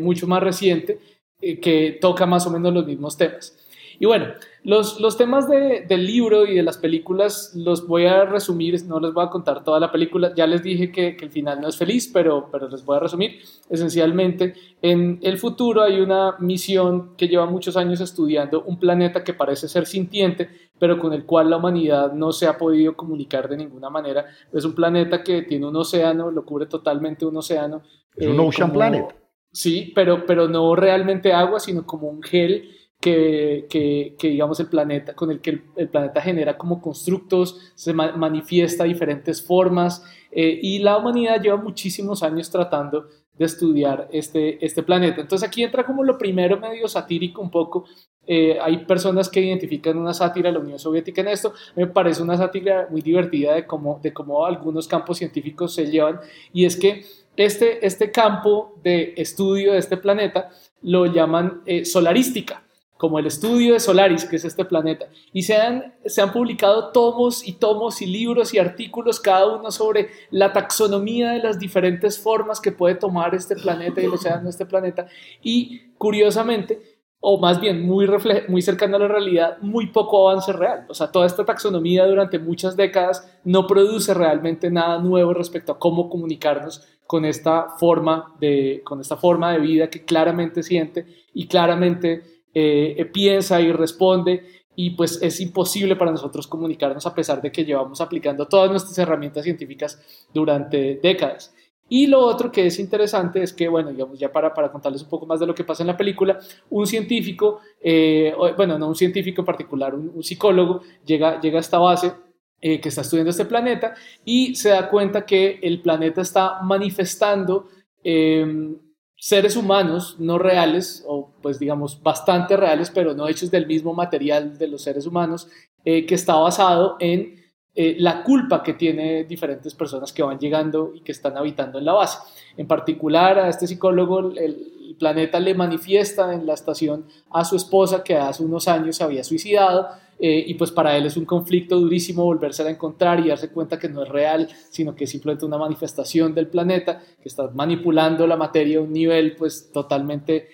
mucho más reciente, que toca más o menos los mismos temas. Y bueno, los, los temas de- del libro y de las películas los voy a resumir, no les voy a contar toda la película, ya les dije que, que el final no es feliz, pero, pero les voy a resumir. Esencialmente, en el futuro hay una misión que lleva muchos años estudiando un planeta que parece ser sintiente, pero con el cual la humanidad no se ha podido comunicar de ninguna manera. Es un planeta que tiene un océano, lo cubre totalmente un océano. Es un eh, ocean como- planet. Sí, pero, pero no realmente agua, sino como un gel que, que, que, digamos el planeta, con el que el, el planeta genera como constructos, se ma- manifiesta diferentes formas eh, y la humanidad lleva muchísimos años tratando de estudiar este, este planeta. Entonces aquí entra como lo primero medio satírico un poco. Eh, hay personas que identifican una sátira de la Unión Soviética en esto. Me parece una sátira muy divertida de cómo, de cómo algunos campos científicos se llevan y es que este, este campo de estudio de este planeta lo llaman eh, solarística como el estudio de Solaris, que es este planeta. Y se han, se han publicado tomos y tomos y libros y artículos, cada uno sobre la taxonomía de las diferentes formas que puede tomar este planeta y el océano este planeta. Y curiosamente, o más bien muy, muy cercano a la realidad, muy poco avance real. O sea, toda esta taxonomía durante muchas décadas no produce realmente nada nuevo respecto a cómo comunicarnos con esta forma de, con esta forma de vida que claramente siente y claramente eh, eh, piensa y responde y pues es imposible para nosotros comunicarnos a pesar de que llevamos aplicando todas nuestras herramientas científicas durante décadas. Y lo otro que es interesante es que, bueno, digamos, ya para, para contarles un poco más de lo que pasa en la película, un científico, eh, bueno, no un científico en particular, un, psicólogo, llega, llega a esta base eh, que está estudiando este planeta y se da cuenta que el planeta está manifestando em, seres humanos no reales, o pues digamos bastante reales, pero no hechos del mismo material de los seres humanos, eh, que está basado en eh, la culpa que tiene diferentes personas que van llegando y que están habitando en la base. En particular, a este psicólogo, el, planeta le manifiesta en la estación a su esposa que hace unos años se había suicidado. Eh, y pues para él es un conflicto durísimo volverse a encontrar y darse cuenta que no es real, sino que es simplemente una manifestación del planeta, que está manipulando la materia a un nivel pues totalmente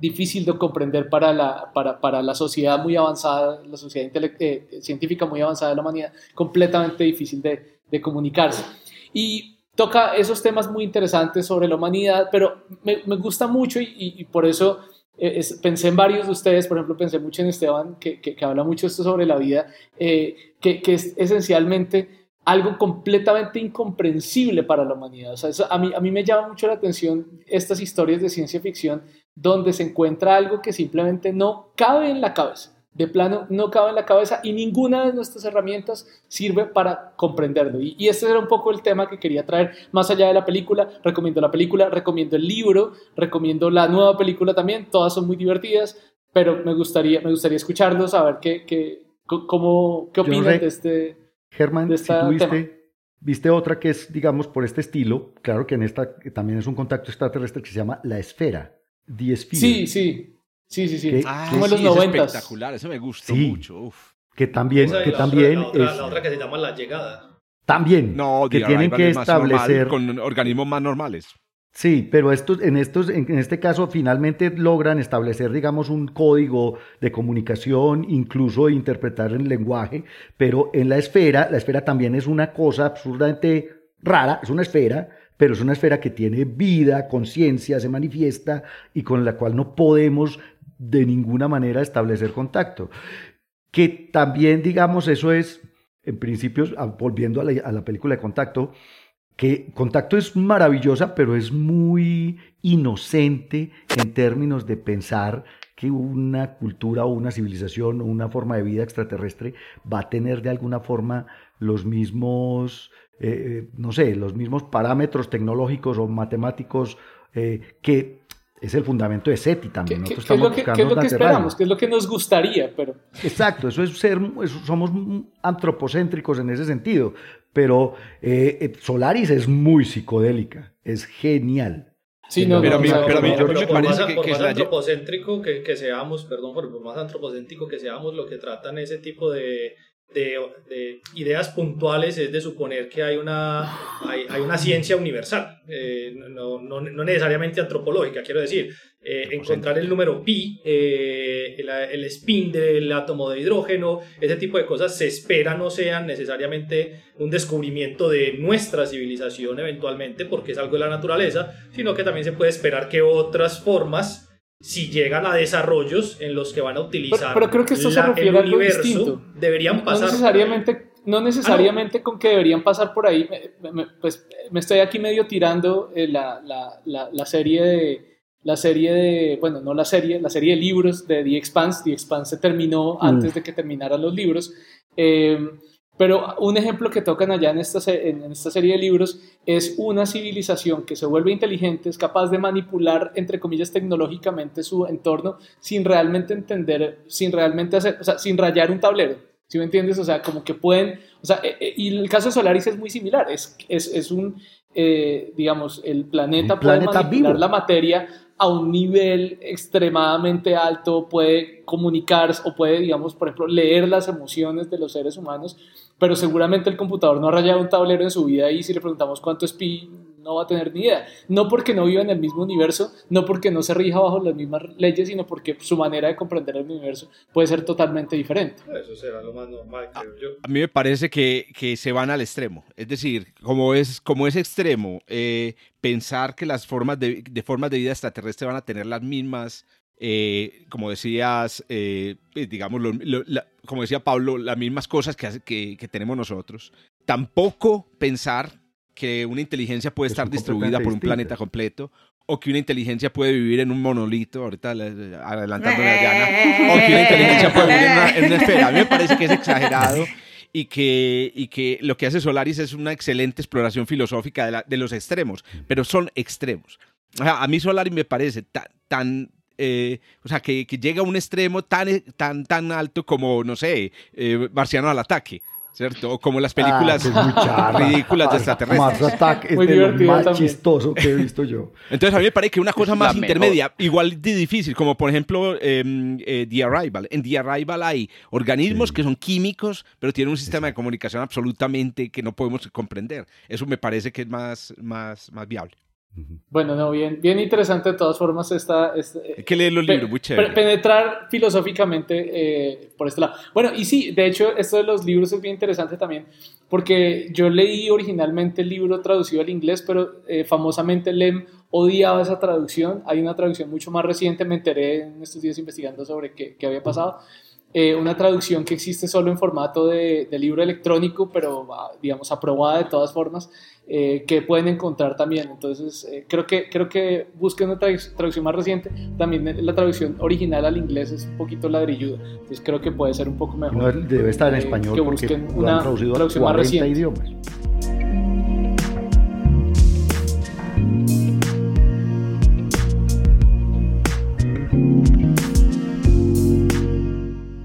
difícil de comprender para la, para, para la sociedad muy avanzada, la sociedad eh, científica muy avanzada de la humanidad, completamente difícil de, de, comunicarse. Y toca esos temas muy interesantes sobre la humanidad, pero me, me gusta mucho y, y, por eso eh, pensé en varios de ustedes, por ejemplo, pensé mucho en Esteban, que, que, habla mucho esto sobre la vida, eh, que, que es esencialmente algo completamente incomprensible para la humanidad. O sea, a, mí, a mí me llama mucho la atención estas historias de ciencia ficción donde se encuentra algo que simplemente no cabe en la cabeza. De plano, no cabe en la cabeza y ninguna de nuestras herramientas sirve para comprenderlo. Y, y este era un poco el tema que quería traer más allá de la película. Recomiendo la película, recomiendo el libro, recomiendo la nueva película también. Todas son muy divertidas, pero me gustaría, me gustaría escucharlos, saber qué, qué, cómo, qué opinan de este. Germán, de si viste, viste otra que es, digamos, por este estilo, claro que en esta también es un contacto extraterrestre que se llama La Esfera. The Sí, sí. Sí, sí, sí. Ah, Como los 90. espectacular, eso me gustó mucho. Que también, que también la otra, la otra que se llama La Llegada. También. No, que tienen que establecer con organismos más normales. Sí, pero estos, en, estos, en este caso finalmente logran establecer, digamos, un código de comunicación, incluso interpretar el lenguaje, pero en la esfera, la esfera también es una cosa absurdamente rara, es una esfera, pero es una esfera que tiene vida, conciencia, se manifiesta y con la cual no podemos de ninguna manera establecer contacto. Que también, digamos, eso es, en principio, volviendo a la, película de Contacto, que Contacto es maravillosa, pero es muy inocente en términos de pensar que una cultura o una civilización o una forma de vida extraterrestre va a tener de alguna forma los mismos eh, no sé, los mismos parámetros tecnológicos o matemáticos eh, que es el fundamento de SETI también. ¿Qué, es lo que, esperamos? ¿Qué es lo que nos gustaría? Pero... Exacto, eso es ser, somos antropocéntricos en ese sentido, pero eh, Solaris es muy psicodélica, es genial. Sí, no, pero, a mí, pero, me parece que, más antropocéntrico que, que, seamos, perdón, por más antropocéntrico que seamos, lo que tratan ese tipo de, de, ideas puntuales es de suponer que hay una, hay, hay una ciencia universal, eh, no, no, no, necesariamente antropológica, quiero decir, eh, encontrar el número pi, eh, el, el, spin del átomo de hidrógeno, ese tipo de cosas se espera no sean necesariamente un descubrimiento de nuestra civilización eventualmente, porque es algo de la naturaleza, sino que también se puede esperar que otras formas si llegan a desarrollos en los que van a utilizar pero, creo que esto se refiere a algo distinto. deberían pasar no necesariamente no necesariamente con que deberían pasar por ahí me, pues me estoy aquí medio tirando eh, la, la, la, serie de la serie de bueno no la serie la serie de libros de The Expanse. The Expanse se terminó antes de que terminaran los libros. Eh, pero un ejemplo que tocan allá en esta, en esta serie de libros es una civilización que se vuelve inteligente, es capaz de manipular, entre comillas, tecnológicamente su entorno sin realmente entender, sin realmente hacer, o sea, sin rayar un tablero. ¿Sí me entiendes? O sea, como que pueden, o sea, eh, eh, y el caso de Solaris es muy similar, es, es, es un, eh, digamos, el planeta puede manipular la materia a un nivel extremadamente alto, puede comunicarse o puede, digamos, por ejemplo, leer las emociones de los seres humanos pero seguramente el computador no ha rayado un tablero en su vida y si le preguntamos cuánto es pi, no va a tener ni idea. No porque no viva en el mismo universo, no porque no se rija bajo las mismas leyes, sino porque su manera de comprender el universo puede ser totalmente diferente. Eso será lo más normal, creo yo. A mí me parece que, que se van al extremo. Es decir, como es, como es extremo, eh, pensar que las formas de, de formas de vida extraterrestre van a tener las mismas eh, como decías, eh, pues, digamos, como decía Pablo, las mismas cosas que, que, tenemos nosotros. Tampoco pensar que una inteligencia puede Que estar distribuida por un completamente planeta completo, o que una inteligencia puede vivir en un monolito, ahorita le- adelantándome a Diana, o que una inteligencia puede vivir en una, en una esfera. A mí me parece que es exagerado y que, y que lo que hace Solaris es una excelente exploración filosófica de, la- de los extremos, pero son extremos. O sea, a mí Solaris me parece tan, tan eh, o sea, que, que llega a un extremo tan, tan, tan alto como, no sé, eh, Marciano al ataque, ¿cierto? O como las películas Ah, muy charra. ridículas de extraterrestres. Mars Attack es Muy de lo divertido más también. chistoso que he visto yo. Entonces a mí me parece que una cosa La más mejor. intermedia, igual de difícil, como por ejemplo em, eh, The Arrival. En The Arrival hay organismos Sí. que son químicos, pero tienen un sistema de comunicación absolutamente que no podemos comprender. Eso me parece que es más, más, más viable. Bueno, no, bien, bien interesante de todas formas esta... esta- Hay que leer los libros, muy chévere. penetrar filosóficamente eh, por este lado. Bueno, y sí, de hecho, esto de los libros es bien interesante también, porque yo leí originalmente el libro traducido al inglés, pero eh, famosamente Lem odiaba esa traducción. Hay una traducción mucho más reciente, me enteré en estos días investigando sobre qué, qué había pasado. Eh, una traducción que existe solo en formato de, de libro electrónico, pero digamos aprobada de todas formas, eh, que pueden encontrar también. Entonces, eh, creo, que, creo que busquen una tradu- traducción más reciente. También la traducción original al inglés es un poquito ladrilluda. Entonces, creo que puede ser un poco mejor. No debe estar en Eh, español que porque busquen lo una han traducido a traducción más 40 reciente. idiomas.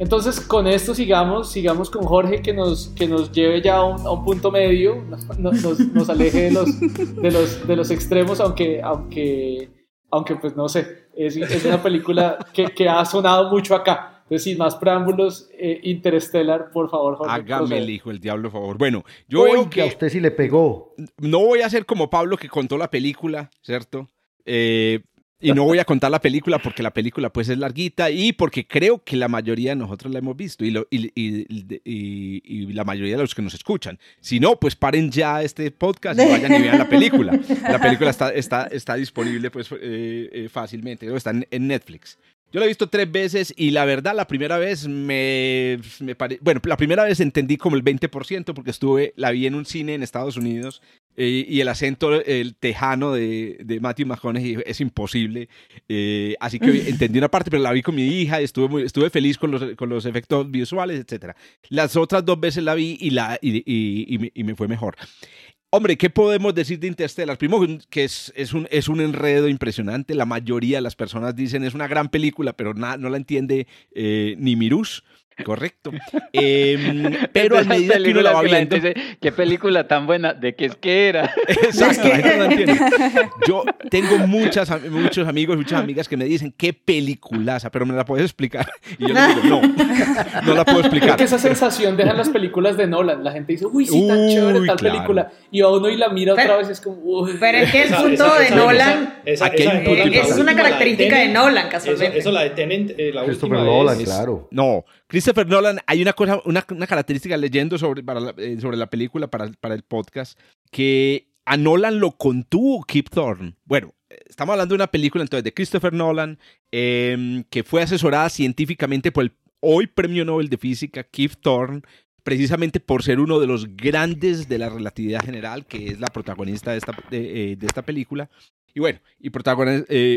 Entonces, con esto sigamos, sigamos con Jorge que nos, que nos lleve ya a un, a un punto medio, nos, nos- nos aleje de los, de los, de los extremos, aunque, aunque, aunque pues no sé, es, es una película que, que ha sonado mucho acá. Entonces, sin más preámbulos, eh, Interstellar, por favor, Jorge. Hágame el hijo del diablo, por favor. Bueno, yo veo que a usted sí le pegó. no voy a ser como Pablo que contó la película, ¿cierto? Eh, y no voy a contar la película porque la película pues es larguita y porque creo que la mayoría de nosotros la hemos visto y, lo- y- y- y- la mayoría de los que nos escuchan. Si no, pues paren ya este podcast y vayan y vean la película. La película está, está, está disponible pues eh, eh, fácilmente, está en, en Netflix. Yo la he visto tres veces y la verdad la primera vez me, me pare- Bueno, la primera vez entendí como el 20% porque estuve, la vi en un cine en Estados Unidos eh, y el acento, el tejano de, de Matthew McConaughey es imposible. eh, así que entendí una parte, pero la vi con mi hija estuve, muy, estuve feliz con los, con los efectos visuales, etc. Las otras dos veces la vi y, la, y, y- y me, y me fue mejor. Hombre, ¿qué podemos decir de Interstellar? Primero, que es, es, un, es un enredo impresionante. La mayoría de las personas dicen es una gran película, pero na- no la entiende eh, ni Mirus. Correcto. Em, pero a medida que uno la va la viendo. dice, qué película tan buena, de qué es que era. Exacto, la gente no entiende. Yo tengo muchas, muchos amigos muchas amigas que me dicen qué peliculaza, pero me la puedes explicar. Y yo les digo, no, no la puedo explicar. que esa sensación dejan las películas de Nolan. La gente dice, uy, sí, tan Uy, chévere tal claro. película. Y a uno y la mira otra Pero- vez y es como, uy. Pero es que el punto esa- de esa- Nolan esa- Aquí hay esa- un punto esa- es una característica de Nolan, casualmente. eso la de Tenet, eh, la Christopher última Nolan, es- claro. No, Christopher Nolan, hay una cosa, una, una característica leyendo sobre, la, eh, sobre la película, para, para el podcast, que a Nolan lo contuvo Kip Thorne. Bueno, estamos hablando de una película entonces de Christopher Nolan, eh, que fue asesorada científicamente por el hoy premio Nobel de Física, Kip Thorne, precisamente por ser uno de los grandes de la relatividad general, que es la protagonista de esta, de, eh, esta película. Y bueno, y eh,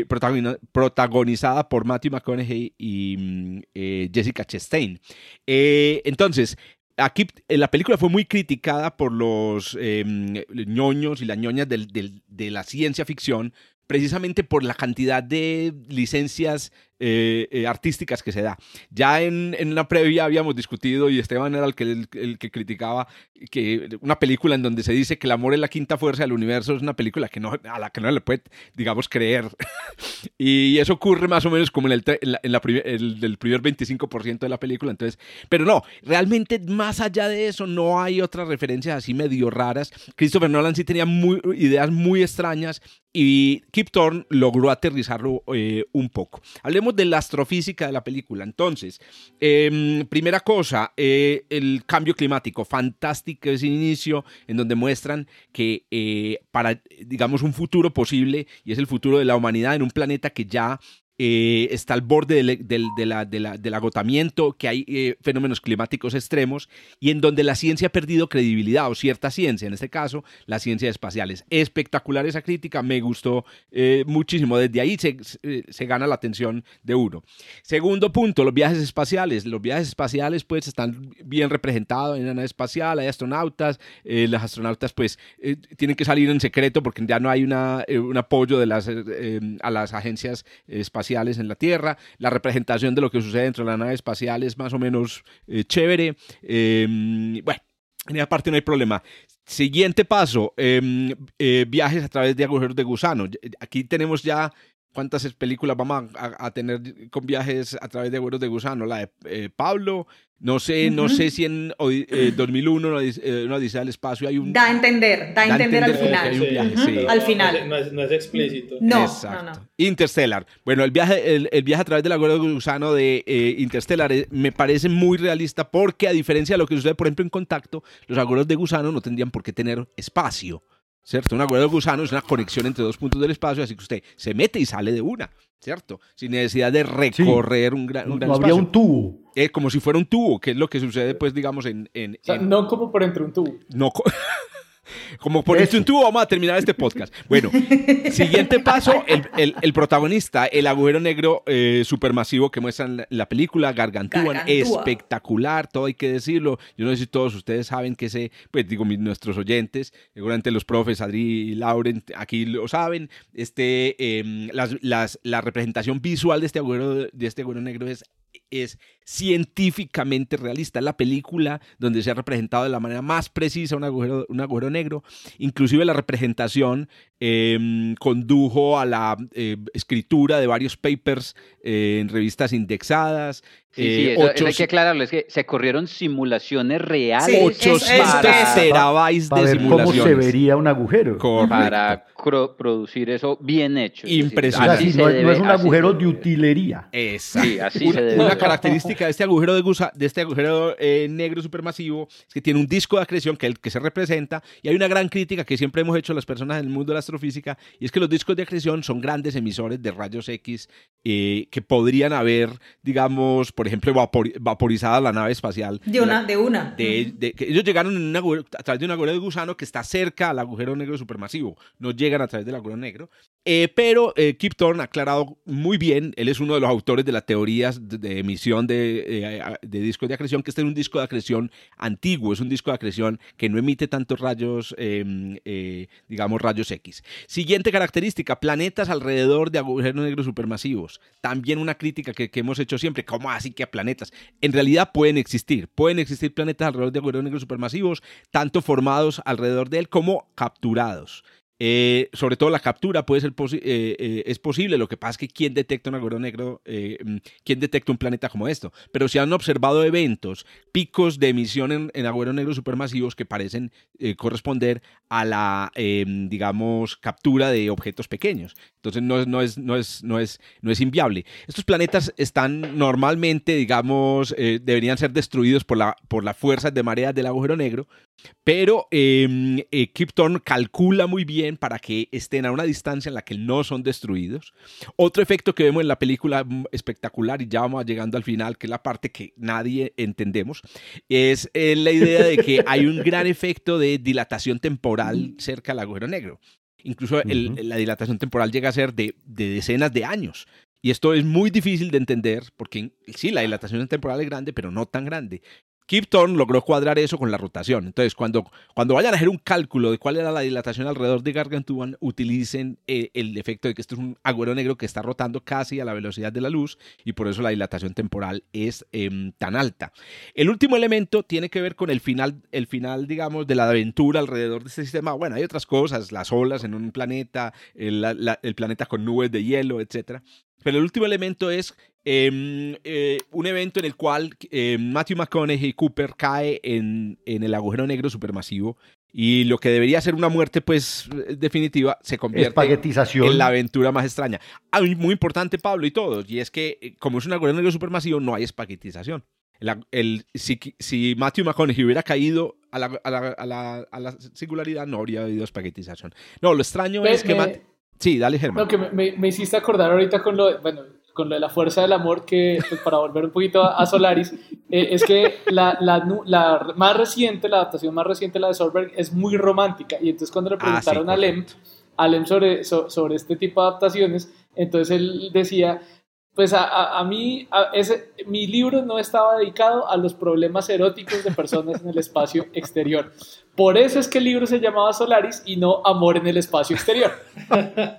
protagoni- protagonizada por Matthew McConaughey y mm, eh, Jessica Chastain. Entonces, aquí la película fue muy criticada por los eh, ñoños y las ñoñas del- de la ciencia ficción, precisamente por la cantidad de licencias eh, eh, artísticas que se da. Ya en, en la previa habíamos discutido y Esteban era el que, el, que criticaba que una película en donde se dice que el amor es la quinta fuerza del universo es una película que no, a la que no le puede, digamos, creer. y eso ocurre más o menos como en el, en la, en primer- el, primer 25% de la película. Entonces, pero no, realmente más allá de eso no hay otras referencias así medio raras. Christopher Nolan sí tenía muy, ideas muy extrañas y Kip Thorne logró aterrizarlo eh, un poco. Hablemos de la astrofísica de la película. Entonces, em, primera cosa, eh, el cambio climático. Fantástico ese inicio en donde muestran que eh, para, digamos, un futuro posible, y es el futuro de la humanidad en un planeta que ya eh, está al borde del, del- agotamiento, que hay eh, fenómenos climáticos extremos y en donde la ciencia ha perdido credibilidad o cierta ciencia, en este caso la ciencia espacial. Es espectacular esa crítica, me gustó eh, muchísimo. Desde ahí se, se- gana la atención de uno. Segundo punto, los viajes espaciales. Los viajes espaciales pues están bien representados en la nave espacial, hay astronautas, los astronautas pues tienen que salir en secreto porque ya no hay un apoyo de a las agencias espaciales en la Tierra. La representación de lo que sucede dentro de la nave espacial es más o menos eh, chévere. Eh, bueno, en esa parte no hay problema. Siguiente paso, eh, eh, viajes a través de agujeros de gusano. Aquí tenemos ya cuántas películas vamos a, a- a tener con viajes a través de agujeros de gusano. La de eh, Pablo, no sé, no Ujú. sé si en eh, 2001, una eh, una Odisea del Espacio, hay un... Da a entender, da a entender al final. hay un viaje, Ujú, sí. Al No final. es- No es, no es explícito. No, Exacto. no, no. Interstellar. Bueno, el viaje, el, el viaje a través del agujero de gusano de eh, Interstellar eh, me parece muy realista porque a diferencia de lo que sucede, por ejemplo, en contacto, los agujeros de gusano no tendrían por qué tener espacio. ¿Cierto? Un agujero de gusano es una conexión entre dos puntos del espacio, así que usted se mete y sale de una, ¿cierto? Sin necesidad de recorrer un gran, No, un gran no habría espacio. un tubo. Eh, como si fuera un tubo, que es lo que sucede, pues, digamos, en... en- O sea, en- no como por entre un tubo. no co- Como por Eso. un tubo vamos a terminar este podcast. Bueno, siguiente paso, el, el- el protagonista, el agujero negro eh, supermasivo que muestra en la, la película, Gargantúan, Gargantúa. espectacular, todo hay que decirlo. Yo no sé si todos ustedes saben que ese, pues digo, mis- nuestros oyentes, seguramente los profes, Adri y Lauren, aquí lo saben, este, em, las- las- la representación visual de este agujero, de este agujero negro es es científicamente realista. La película donde se ha representado de la manera más precisa un agujero, un agujero negro. Inclusive la representación eh, condujo a la eh, escritura de varios papers eh, en revistas indexadas. Sí, eh, eso, eso ocho- hay que aclararlo, es que se corrieron simulaciones reales Sí, 800 es- es- es- terabytes Para de ver cómo se simulaciones. vería un agujero. Correcto. para producir eso bien hecho. es Impresionante. así no, es- no es un agujero de utilería. Exacto. Sí, así una, se debe. una característica de este agujero de, gusa- de este agujero eh, negro supermasivo es que tiene un disco de acreción que, el, que se representa y hay una gran crítica que siempre hemos hecho las personas en el mundo de la astrofísica y es que los discos de acreción son grandes emisores de rayos X eh, que podrían haber, digamos, por ejemplo, vapor- vaporizada la nave espacial. De una, de una. De- de- que ellos llegaron en un agujero- a través de un agujero de gusano que está cerca al agujero negro supermasivo. No llegan a través del agujero negro. Eh, pero eh, Kip Thorne ha aclarado muy bien, él es uno de los autores de las teorías de, emisión de, eh, de discos de acreción, que este es un disco de acreción antiguo, es un disco de acreción que no emite tantos rayos, eh, digamos, rayos X. Siguiente característica, planetas alrededor de agujeros negros supermasivos. También una crítica que, que hemos hecho siempre, ¿cómo así que planetas? En realidad pueden existir, pueden existir planetas alrededor de agujeros negros supermasivos, tanto formados alrededor de él como capturados. Eh, sobre todo la captura puede ser posi- eh, eh, es posible, lo que pasa es que quién detecta un agujero negro, eh, mm, quién detecta un planeta como esto, pero se han observado eventos, picos de emisión en, en agujeros negros supermasivos que parecen eh, corresponder a la, eh, digamos, captura de objetos pequeños. Entonces no es, no es, no es, no es, no es inviable. Estos planetas están normalmente, digamos, eh, deberían ser destruidos por la, por las fuerzas de mareas del agujero negro, pero eh, eh, Kip Thorne calcula muy bien para que estén a una distancia en la que no son destruidos. Otro efecto que vemos en la película mm, espectacular, y ya vamos llegando al final, que es la parte que nadie entendemos, es eh, la idea de que hay un gran efecto de dilatación temporal cerca del agujero negro. Incluso el- la dilatación temporal llega a ser de, de decenas de años. Y esto es muy difícil de entender porque sí, la dilatación temporal es grande, pero no tan grande. Kip logró cuadrar eso con la rotación. Entonces, cuando, cuando vayan a hacer un cálculo de cuál era la dilatación alrededor de Gargantuan, utilicen eh, el efecto de que esto es un agujero negro que está rotando casi a la velocidad de la luz y por eso la dilatación temporal es em, tan alta. El último elemento tiene que ver con el final, el final, digamos, de la aventura alrededor de este sistema. Bueno, hay otras cosas, las olas en un planeta, el, el planeta con nubes de hielo, etcétera. Pero el último elemento es em, eh, un evento en el cual em, Matthew McConaughey Cooper cae en, en el agujero negro supermasivo y lo que debería ser una muerte pues definitiva se convierte en la aventura más extraña. Ah, y muy importante, Pablo, y todos, y es que eh, como es un agujero negro supermasivo, no hay espaguetización. El, si, si Matthew McConaughey hubiera caído a la, a la- a la- a la singularidad, no habría habido espaguetización. No, lo extraño Me- es que... Matt- Sí, dale, Germán. No, que me, me- me hiciste acordar ahorita con lo de, bueno, con lo de la fuerza del amor, que pues, para volver un poquito a, a Solaris, eh, es que la, la, la más reciente, la adaptación más reciente, la de Solberg, es muy romántica. Y entonces cuando le Ah, sí, preguntaron a Lem, a Lem sobre, so- sobre este tipo de adaptaciones, entonces él decía, pues a, a- a mí, a ese, mi libro no estaba dedicado a los problemas eróticos de personas en el espacio exterior. Por eso es que el libro se llamaba Solaris y no Amor en el espacio exterior.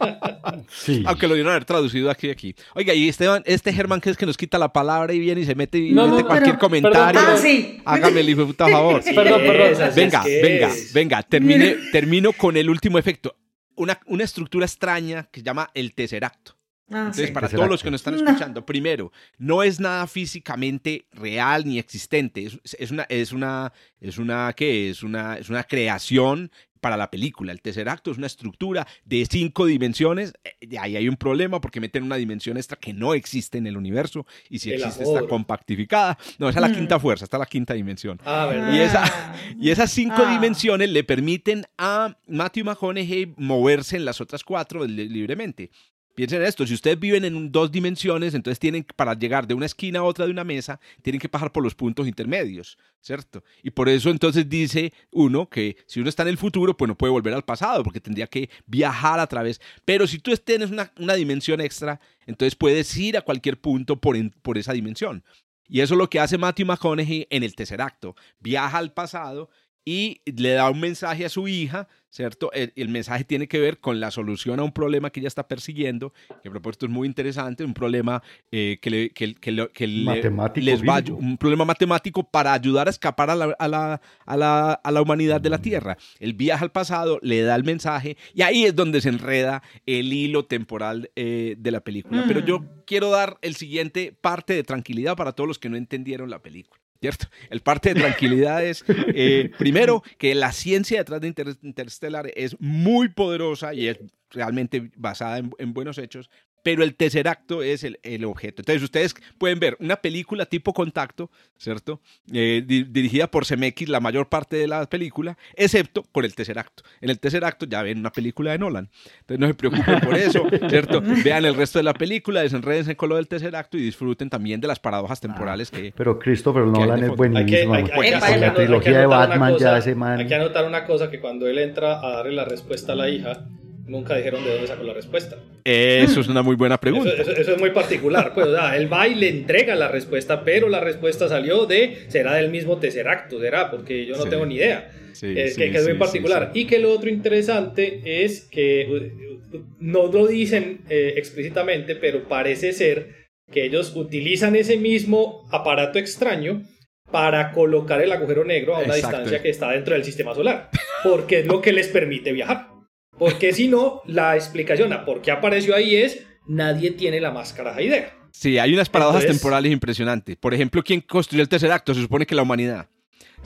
Sí. Aunque lo dieron a haber traducido aquí y aquí. Oiga, y Esteban, este Germán que es que nos quita la palabra y viene y se mete y No, mete no, cualquier pero- comentario. perdón, Ah, sí. Hágame el hijo de puta favor. Sí Perdón, perdón. Venga, es que venga, es. venga, termine, termino con el último efecto. Una, una estructura extraña que se llama el tesseracto. Ah, Entonces, sí. para todos los que nos están No. escuchando, primero, no es nada físicamente real ni existente. Es, es una, es una, es una, ¿qué? Es una, es una creación para la película. El tercer acto es una estructura de cinco dimensiones. Eh, de Ahí hay un problema porque meten una dimensión extra que no existe en el universo y si El existe amor. está compactificada. No, esa es la Mm. quinta fuerza, está la quinta dimensión. Ah, ¿verdad? Y esa- Ah. Y esas cinco Ah. dimensiones le permiten a Matthew McConaughey moverse en las otras cuatro li- libremente. Piensen en esto, si ustedes viven en dos dimensiones, entonces tienen, para llegar de una esquina a otra de una mesa, tienen que pasar por los puntos intermedios, ¿cierto? Y por eso entonces dice uno que si uno está en el futuro, pues no puede volver al pasado, porque tendría que viajar a través. Pero si tú tienes una, una dimensión extra, entonces puedes ir a cualquier punto por, en- por esa dimensión. Y eso es lo que hace Matthew McConaughey en el tercer acto. Viaja al pasado y le da un mensaje a su hija, ¿cierto? El, el mensaje tiene que ver con la solución a un problema que ella está persiguiendo, que a propósito es muy interesante, un problema eh, que, le, que, que les va un problema matemático para ayudar a escapar a la, a, la, a, la, a la humanidad de la Tierra. Él viaja al pasado, le da el mensaje y ahí es donde se enreda el hilo temporal eh, de la película. Pero yo quiero dar el siguiente parte de tranquilidad para todos los que no entendieron la película. ¿Cierto? El parte de tranquilidad es, eh, primero, que la ciencia detrás de Inter- Interstellar es muy poderosa y es realmente basada en, en buenos hechos, pero el tercer acto es el, el objeto. Entonces, ustedes pueden ver una película tipo Contacto, ¿cierto? Eh, di- dirigida por Zemeckis la mayor parte de la película, excepto por el tercer acto. En el tercer acto ya ven una película de Nolan. Entonces, no se preocupen por eso, ¿cierto? Vean el resto de la película, desenredense con lo del tercer acto y disfruten también de las paradojas temporales que... Pero Christopher de Nolan es fondo? Hay que, buenísimo. hay, hay que- hay que la que trilogía de Batman cosa, ya ese man. Hay que anotar una cosa, que cuando él entra a darle la respuesta a la hija, nunca dijeron de dónde sacó la respuesta. Eso es una muy buena pregunta. Eso, eso- eso es muy particular. Pues, o sea, él va y le entrega la respuesta, pero la respuesta salió de, será del mismo Tesseracto, será, porque yo no Sí. tengo ni idea. Sí, Eh, sí, que, que es muy particular. Y que lo otro interesante es que uh, no lo dicen eh, explícitamente, pero parece ser que ellos utilizan ese mismo aparato extraño para colocar el agujero negro a una Exacto. distancia que está dentro del sistema solar, porque es lo que les permite viajar. Porque si no, la explicación a por qué apareció ahí es nadie tiene la máscara idea. Sí, hay unas paradojas Entonces- temporales impresionantes. Por ejemplo, ¿quién construyó el tercer acto? Se supone que la humanidad.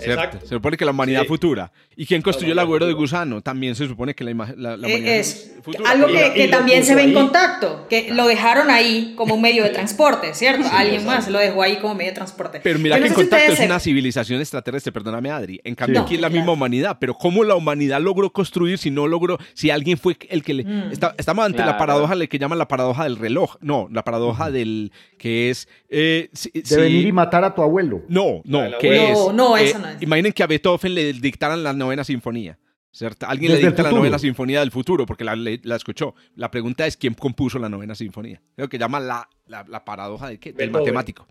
¿Cierto? Exacto. Se supone que la humanidad Sí. futura. ¿Y quién construyó el agujero de gusano? También se supone que la, la, la Eh, humanidad es futura. algo que, y que también se ve en ahí. contacto, que lo dejaron ahí como un medio de transporte, ¿cierto? Alguien exacto. más lo dejó ahí como medio de transporte. Pero mira Yo que no en si contacto ustedes es se- una civilización extraterrestre, perdóname Adri. En cambio Sí. aquí es la Claro. misma humanidad. Pero ¿cómo la humanidad logró construir si no logró, si alguien fue el que le... Mm. Está- estamos ante la Claro. paradoja le que llaman la paradoja del reloj. No, la paradoja del... que es... eh, si- De si- venir y matar a tu abuelo. No, no, La que es... No, no, eh, eso no es. Imaginen que a Beethoven le dictaran la novena sinfonía. ¿Cierto? Alguien Desde le dicta la novena sinfonía del futuro porque la, escuchó. La pregunta es quién compuso la novena sinfonía. Creo que llama la, la, la paradoja de qué? del Beethoven. matemático.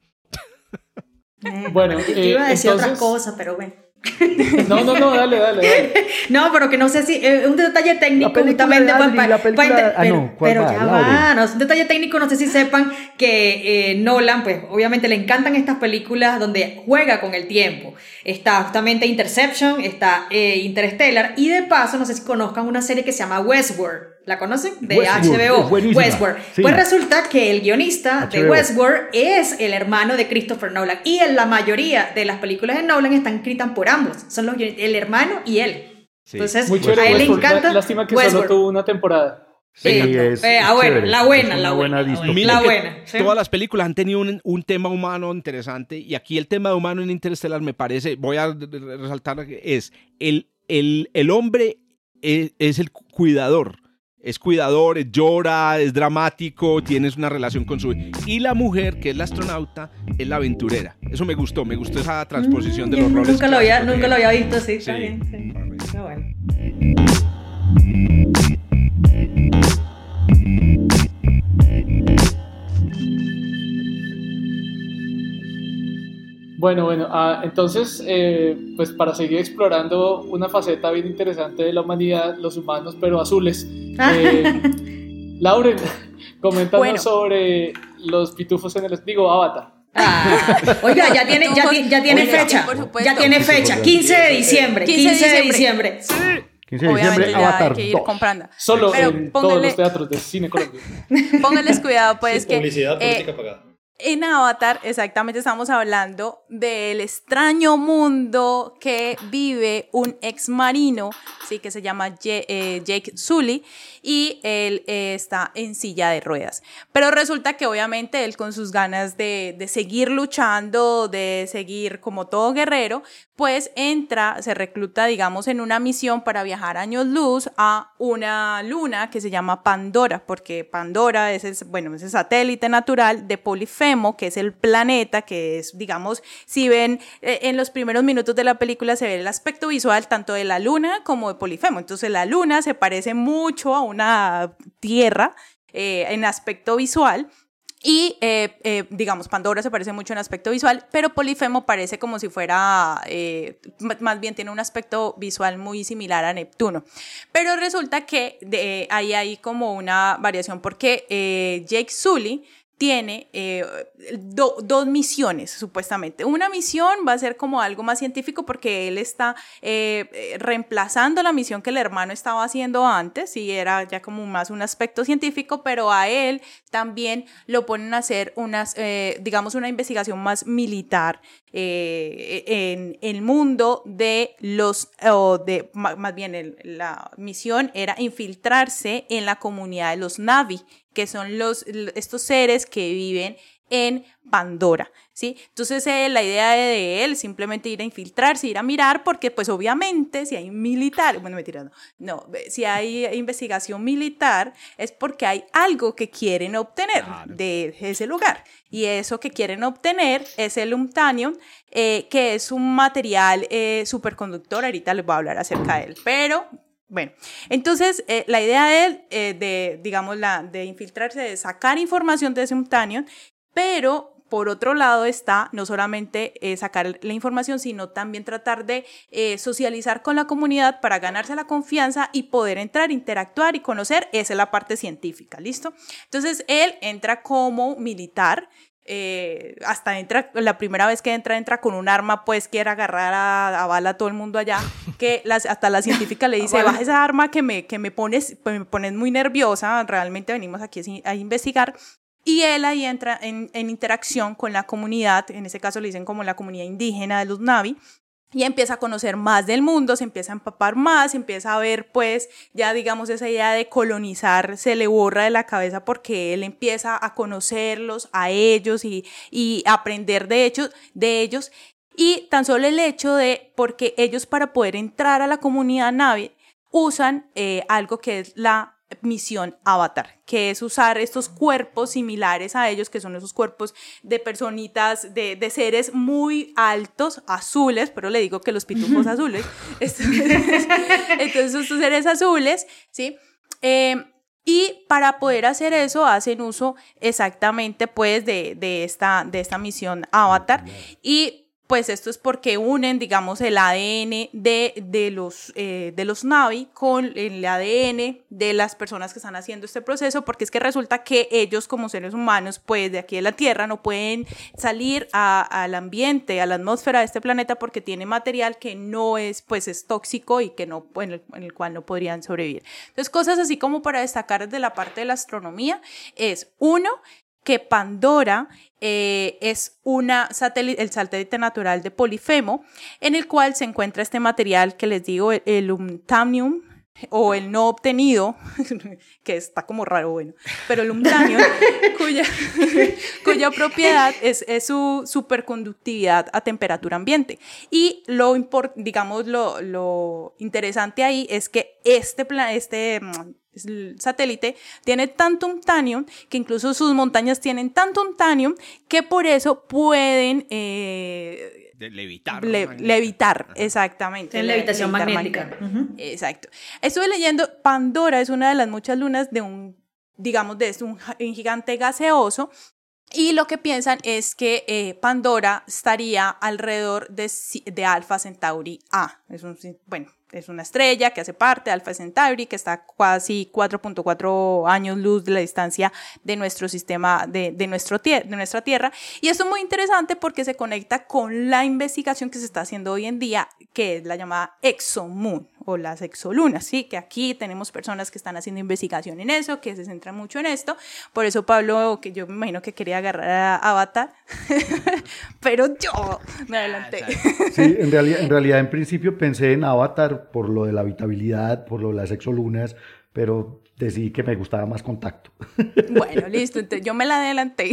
Eh, Bueno, yo eh, iba a decir entonces- otra cosa, pero bueno. No, no, no, dale, dale, dale. No, pero que no sé si eh, un detalle técnico La justamente Adri, la película- ente- ah, pero, no, ¿cuál pero va? ya va, no, un detalle técnico, no sé si sepan que eh, Nolan, pues obviamente le encantan estas películas donde juega con el tiempo. Está justamente Interception, está eh, Interstellar y de paso, no sé si conozcan una serie que se llama Westworld. ¿La conocen? De Westworld, es HBO. Westworld. Sí. Pues resulta que el guionista de HBO. Westworld es el hermano de Christopher Nolan y en la mayoría de las películas de Nolan están escritas por ambos. Son los el hermano y él. Sí. Entonces, Muy chévere. a él le Westworld. encanta. Lástima que Westworld. solo tuvo una temporada. Sí, es- Eh, ah, bueno, la buena, la buena buena. distopía. Mira La buena, ¿sí? Todas las películas han tenido un, un tema humano interesante y aquí el tema humano en Interstellar me parece, voy a re- resaltar, que es el, el, el hombre es, es el cuidador, es cuidador, es llora, es dramático, tienes una relación con su... Y la mujer, que es la astronauta, es la aventurera. Eso me gustó, me gustó esa transposición de los roles. Nunca lo había, nunca lo había visto, sí, está Sí. bien, sí. Qué bueno. Bueno, bueno, ah, entonces, eh, pues para seguir explorando una faceta bien interesante de la humanidad, los humanos, pero azules. Eh, Lauren, coméntanos Bueno. sobre los pitufos en el... Digo, Avatar. Ah, oiga, ya tiene, ya, ya tiene Oiga, fecha. por supuesto. Ya tiene fecha. 15 de diciembre. 15 de diciembre. 15 de Obviamente diciembre, ya hay que ir 2. comprando. Solo Pero en todos los teatros de cine colombiano. Pónganles cuidado, pues, Sí, que publicidad eh, política pagada. En Avatar exactamente estamos hablando del extraño mundo que vive un ex marino, sí, que se llama eh, Jake Sully, y él eh, está en silla de ruedas. Pero resulta que obviamente él con sus ganas de, de seguir luchando, de seguir como todo guerrero, pues entra, se recluta, digamos, en una misión para viajar años luz a una luna que se llama Pandora, porque Pandora es el, bueno, es el satélite natural de Polifemo, que es el planeta, que es, digamos, si ven eh, en los primeros minutos de la película se ve el aspecto visual tanto de la luna como de Polifemo. Entonces la luna se parece mucho a una Tierra eh, en aspecto visual. Y, eh, eh, digamos, Pandora se parece mucho en aspecto visual, pero Polifemo parece como si fuera, eh, más bien tiene un aspecto visual muy similar a Neptuno. Pero resulta que de- ahí hay como una variación porque eh, Jake Sully tiene eh, do- dos misiones, supuestamente. Una misión va a ser como algo más científico porque él está eh, eh, reemplazando la misión que el hermano estaba haciendo antes y era ya como más un aspecto científico, pero a él también lo ponen a hacer unas, digamos, una investigación más militar en el mundo de los, o de, más bien la misión era infiltrarse en la comunidad de los Navi, que son los, estos seres que viven en Pandora, ¿sí? Entonces eh, la idea de, de él simplemente ir a infiltrarse, ir a mirar, porque pues obviamente si hay militar, bueno, mentira, no, no, si hay investigación militar es porque hay algo que quieren obtener Claro. de ese lugar. Y eso que quieren obtener es el Untanium, eh, que es un material eh, superconductor, ahorita les voy a hablar acerca de él, pero... Bueno, entonces eh, la idea de eh, de, digamos, la, de infiltrarse, de sacar información de Untanium, pero por otro lado está no solamente eh, sacar la información, sino también tratar de socializar con la comunidad para ganarse la confianza y poder entrar, interactuar y conocer. Esa es la parte científica, ¿listo? Entonces él entra como militar. Eh, hasta entra, la primera vez que entra, entra con un arma, pues quiere agarrar a, a bala a todo el mundo allá, que las, hasta la científica le dice, baja esa arma que me, que me pones, pues, me pones muy nerviosa, realmente venimos aquí a investigar, y él ahí entra en, en interacción con la comunidad, en ese caso le dicen como la comunidad indígena de los Navi, y empieza a conocer más del mundo, se empieza a empapar más, empieza a ver pues ya digamos esa idea de colonizar se le borra de la cabeza porque él empieza a conocerlos a ellos y, y aprender de, hecho, de ellos. Y tan solo el hecho de porque ellos para poder entrar a la comunidad Navi usan eh, algo que es la misión Avatar, que es usar estos cuerpos similares a ellos, que son esos cuerpos de personitas, de, de seres muy altos, azules, pero le digo que los pitufos azules. Entonces, entonces estos seres azules, ¿sí? Eh, y para poder hacer eso hacen uso exactamente pues de, de, esta, de esta misión Avatar y pues esto es porque unen, digamos, el ADN de, de, los, eh, de los Navi con el ADN de las personas que están haciendo este proceso, porque es que resulta que ellos como seres humanos, pues de aquí de la Tierra, no pueden salir al ambiente, a la atmósfera de este planeta, porque tiene material que no es, pues es tóxico y que no, en el, en el cual no podrían sobrevivir. Entonces, cosas así como para destacar de la parte de la astronomía es, uno, que Pandora eh, es una satélite, el satélite natural de Polifemo, en el cual se encuentra este material que les digo, el, el o el no obtenido, que está como raro, bueno, pero el Untanium, cuya, cuya propiedad es, es su superconductividad a temperatura ambiente. Y lo, digamos, lo, lo interesante ahí es que este, este mm, satélite tiene tanto untanium que incluso sus montañas tienen tanto untanium que por eso pueden eh, levitar. levitar, exactamente. En levitación magnética. Exacto. Estuve leyendo, Pandora es una de las muchas lunas de un, digamos, de un, un gigante gaseoso y lo que piensan es que eh, Pandora estaría alrededor de, de Alpha Centauri A. Es un, bueno, es una estrella que hace parte de Alpha Centauri, que está casi 4.4 años luz de la distancia de nuestro sistema, de, de, nuestro de nuestra Tierra. Y esto es muy interesante porque se conecta con la investigación que se está haciendo hoy en día, que es la llamada ExoMoon o las exolunas, ¿sí? Que aquí tenemos personas que están haciendo investigación en eso, que se centran mucho en esto. Por eso Pablo, que yo me imagino que quería agarrar a Avatar, pero yo me adelanté. Sí, en realidad, en realidad en principio pensé en Avatar por lo de la habitabilidad, por lo de las exolunas, pero decidí que me gustaba más contacto. Bueno, listo, entonces yo me la adelanté.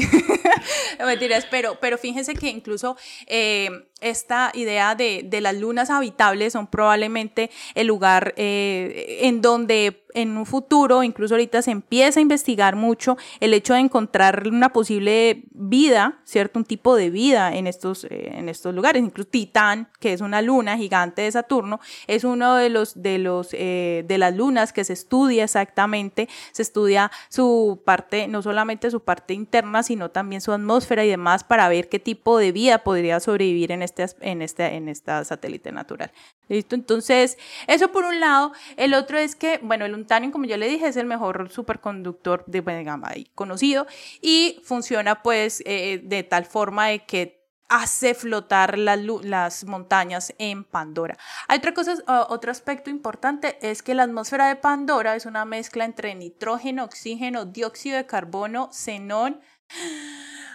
no mentiras, pero, pero fíjense que incluso eh, esta idea de, de, las lunas habitables son probablemente el lugar eh, en donde en un futuro, incluso ahorita se empieza a investigar mucho el hecho de encontrar una posible vida, ¿cierto? Un tipo de vida en estos, eh, en estos lugares. Incluso Titán, que es una luna gigante de Saturno, es uno de los, de los, eh, de las lunas que se estudia exactamente. Se estudia su parte, no solamente su parte interna, sino también su atmósfera y demás para ver qué tipo de vida podría sobrevivir en este, en este, en esta satélite natural. ¿Listo? Entonces, eso por un lado. El otro es que, bueno, el untanium, como yo le dije, es el mejor superconductor de gama conocido y funciona pues eh, de tal forma de que hace flotar las montañas en Pandora. Hay otra cosa, otro aspecto importante es que la atmósfera de Pandora es una mezcla entre nitrógeno, oxígeno, dióxido de carbono, xenón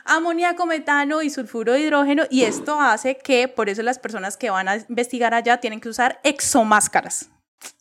amoníaco, metano y sulfuro de hidrógeno y esto hace que por eso las personas que van a investigar allá tienen que usar exomáscaras.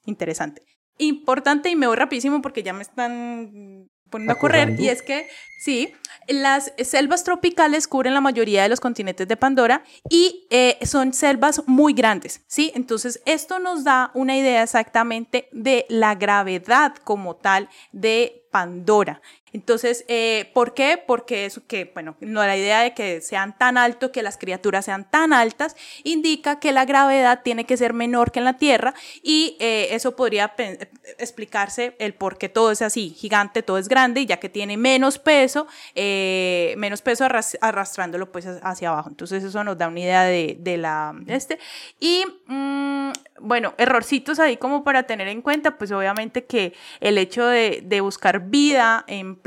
Interesante. Importante y me voy rapidísimo porque ya me están poniendo a correr y es que sí, las selvas tropicales cubren la mayoría de los continentes de Pandora y eh, son selvas muy grandes, ¿sí? Entonces esto nos da una idea exactamente de la gravedad como tal de Pandora. Entonces, eh, ¿por qué? Porque eso que, bueno, no la idea de que sean tan altos, que las criaturas sean tan altas, indica que la gravedad tiene que ser menor que en la Tierra y eh, eso podría explicarse el por qué todo es así, gigante, todo es grande, ya que tiene menos peso, eh, menos peso arrastrándolo pues hacia abajo. Entonces, eso nos da una idea de, la, este. Y, mm, bueno, errorcitos ahí como para tener en cuenta, pues obviamente que el hecho de, de buscar vida en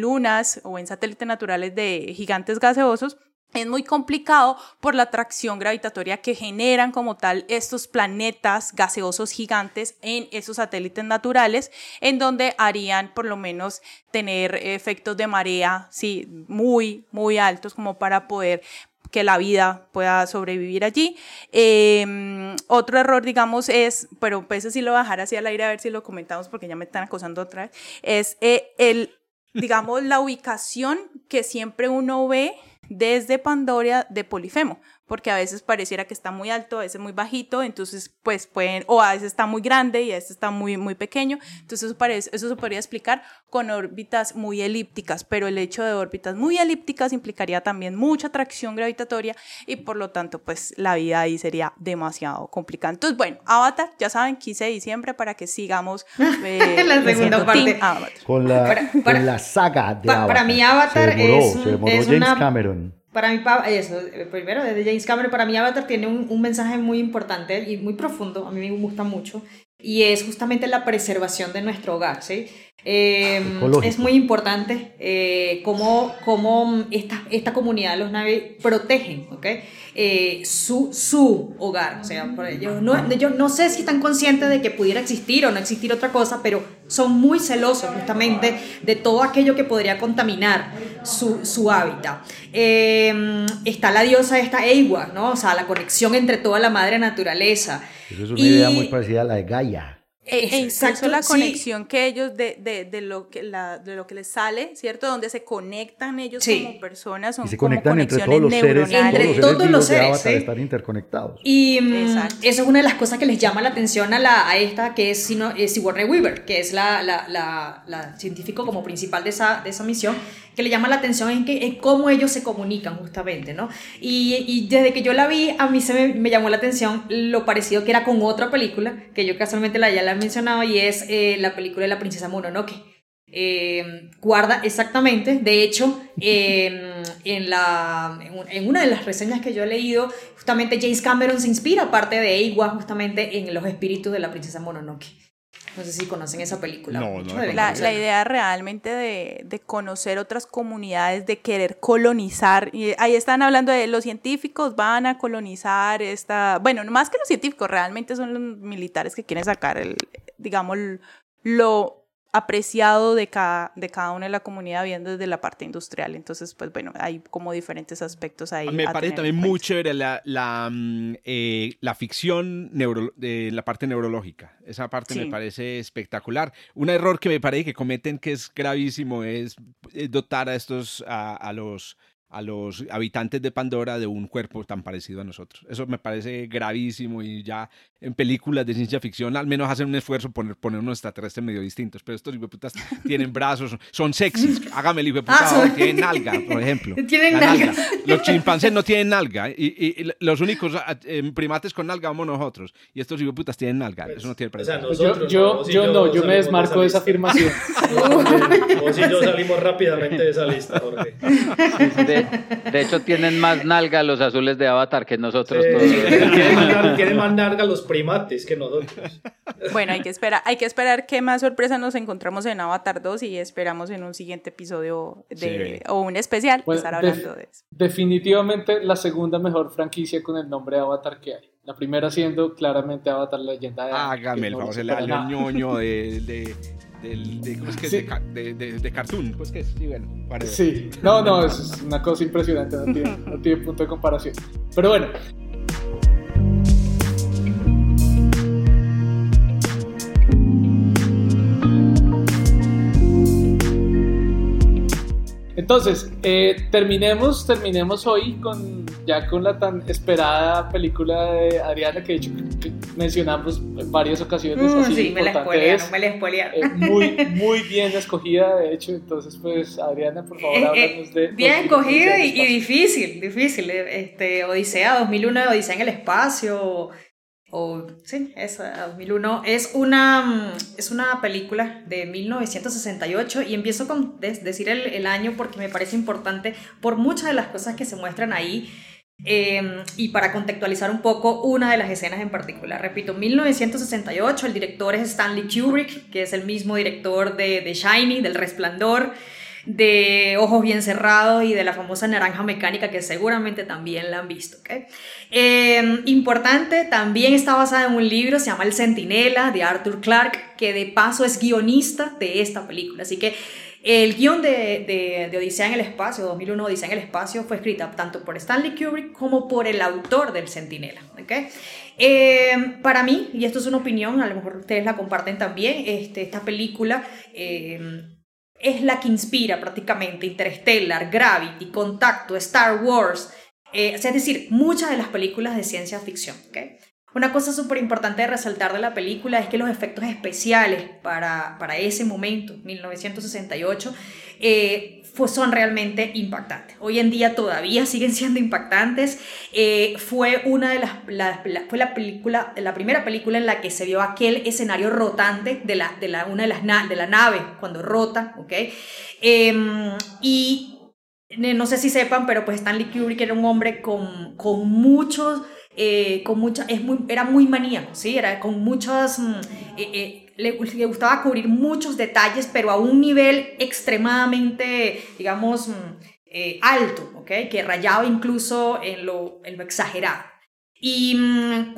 lunas o en satélites naturales de gigantes gaseosos, es muy complicado por la atracción gravitatoria que generan como tal estos planetas gaseosos gigantes en esos satélites naturales, en donde harían por lo menos tener efectos de marea, sí, muy, muy altos como para poder que la vida pueda sobrevivir allí. Em, otro error, digamos, es, pero pues sí lo bajar hacia el aire a ver si lo comentamos porque ya me están acosando otra vez, es eh, el digamos, la ubicación que siempre uno ve desde Pandora de Polifemo porque a veces pareciera que está muy alto, a veces muy bajito, entonces pues pueden, o a veces está muy grande y a veces está muy, muy pequeño, entonces eso, parece, eso se podría explicar con órbitas muy elípticas, pero el hecho de órbitas muy elípticas implicaría también mucha atracción gravitatoria y por lo tanto pues la vida ahí sería demasiado complicada. Entonces bueno, Avatar, ya saben, 15 de diciembre para que sigamos eh, la segunda parte. Con la, con la saga de Avatar. Para mí Avatar es, se demoró James Cameron para mí, eso, eh, primero, desde James Cameron, para mí Avatar tiene un, un, mensaje muy importante y muy profundo, a mí me gusta mucho, y es justamente la preservación de nuestro hogar, ¿sí? Eh, es muy importante eh, cómo, cómo esta, esta, comunidad de los Navi protegen ¿okay? eh, su, su hogar. O sea, no, yo no sé si están conscientes de que pudiera existir o no existir otra cosa, pero son muy celosos justamente de todo aquello que podría contaminar su, su hábitat. Eh, está la diosa esta Ewa, ¿no? O sea, la conexión entre toda la madre naturaleza. Eso es una idea muy parecida a la de Gaia. E, incluso Exacto, la sí. conexión que ellos de, de, de lo que la, de lo que les sale, ¿cierto? Donde se conectan ellos Sí. como personas, son Y se como conectan entre conexiones todos los seres, neuronales. Entre todos los seres todos los de seres, Avatar sí. están interconectados. Y mm, Exacto. eso es una de las cosas que les llama la atención a, la, a esta, que es, sino, es Sigourney Weaver, que es la, la, la, la científico como principal de esa, de esa misión, que le llama la atención en, que, en cómo ellos se comunican justamente, ¿no? Y, y desde que yo la vi, a mí se me, me llamó la atención lo parecido que era con otra película, que yo casualmente la, ya la he mencionado, y es eh, la película de la princesa Mononoke. Eh, guarda exactamente, de hecho, eh, en, la, en un- en una de las reseñas que yo he leído, justamente James Cameron se inspira, aparte de Eiwa, justamente en los espíritus de la princesa Mononoke. No sé si conocen esa película. No, no Mucho la La, idea realmente de, de conocer otras comunidades, de querer colonizar. Y ahí están hablando de los científicos van a colonizar esta. Bueno, no más que los científicos, realmente son los militares que quieren sacar el, digamos, lo apreciado de cada, de cada una de la comunidad viendo desde la parte industrial. Entonces, pues bueno, hay como diferentes aspectos ahí. Me parece también muy chévere la, la, mm, eh, la ficción, neuro, de la parte neurológica. Esa parte Sí. me parece espectacular. Un error que me parece que cometen que es gravísimo es eh, dotar a estos, a, a los a los habitantes de Pandora de un cuerpo tan parecido a nosotros. Eso me parece gravísimo y ya en películas de ciencia ficción al menos hacen un esfuerzo por poner, poner unos extraterrestres medio distintos, pero estos hijueputas tienen brazos, son sexys, hágame el hijueputa, Ah, son- tienen nalga, por ejemplo. Tienen nalga. Los chimpancés no tienen nalga. Y, y- y los únicos ah, eh, primates con nalga somos nosotros. Y estos hijueputas tienen nalga. Eso no tiene O sea, precio. Pues yo, yo, no, yo no, yo me de desmarco de esa afirmación. Vos y yo salimos rápidamente de esa lista, Jorge. De, de hecho, tienen más nalga los azules de Avatar que nosotros Sí, todos. tienen, más, lar- tienen más larga los primates que nosotros. Bueno, hay que esperar, hay que esperar qué más sorpresa nos encontramos en Avatar 2 y esperamos en un siguiente episodio de, Sí. o un especial Bueno, estar hablando de eso. Definitivamente la segunda mejor franquicia con el nombre Avatar que hay. La primera siendo claramente Avatar Leyenda de Hágame el favor, año nada. ñoño de, de, del- de- ¿cómo es que es? Sí. De, de, de, de cartoon. ¿Cómo es que es? Sí, bueno, whatever. Sí, no, no, es una cosa impresionante, no tiene, no tiene punto de comparación. Pero bueno. Entonces, eh, terminemos, terminemos hoy con ya con la tan esperada película de Adriana que de hecho que mencionamos en varias ocasiones. Mm, así sí, me la spoilearon, es. me la spoilearon. Eh, muy, muy bien escogida, de hecho. Entonces, pues, Adriana, por favor, Eh, eh, háblanos de. bien escogida y, y difícil, difícil. eh, Este, Odisea 2001, Odisea en el espacio, o, sí, esa 2001 es una mm, es una película de 1968 y empiezo con decir el, el año porque me parece importante por muchas de las cosas que se muestran ahí. Eh, y para contextualizar un poco una de las escenas en particular, repito, 1968, el director es Stanley Kubrick, que es el mismo director de, de Shiny, del Resplandor, de Ojos Bien Cerrados y de la famosa Naranja Mecánica, que seguramente también la han visto. ¿ok? Eh, importante, también está basada en un libro, se llama El Centinela, de Arthur Clarke, que de paso es guionista de esta película. Así que el guion de, de, Odisea en el Espacio, 2001 Odisea en el Espacio, fue escrita tanto por Stanley Kubrick como por el autor del Centinela. ¿ok? Eh, para mí, y esto es una opinión, a lo mejor ustedes la comparten también, este, esta película eh, es la que inspira prácticamente Interstellar, Gravity, Contacto, Star Wars, eh, es decir, muchas de las películas de ciencia ficción. ¿ok? Una cosa súper importante de resaltar de la película es que los efectos especiales para, para ese momento, 1968, eh, son realmente impactantes. Hoy en día todavía siguen siendo impactantes. Eh, fue una de las, la- la- fue la película, la primera película en la que se vio aquel escenario rotante de la, de la, una de las de la nave cuando rota, ¿ok? Em, y eh, no sé si sepan, pero pues Stanley Kubrick era un hombre con, con muchos, eh, con mucha, es muy, era muy maníaco, ¿sí? Era con muchas, mm, eh, eh, le, le gustaba cubrir muchos detalles, pero a un nivel extremadamente, digamos, mm, eh, alto, ¿ok? Que rayaba incluso en lo, en lo exagerado. Y mm,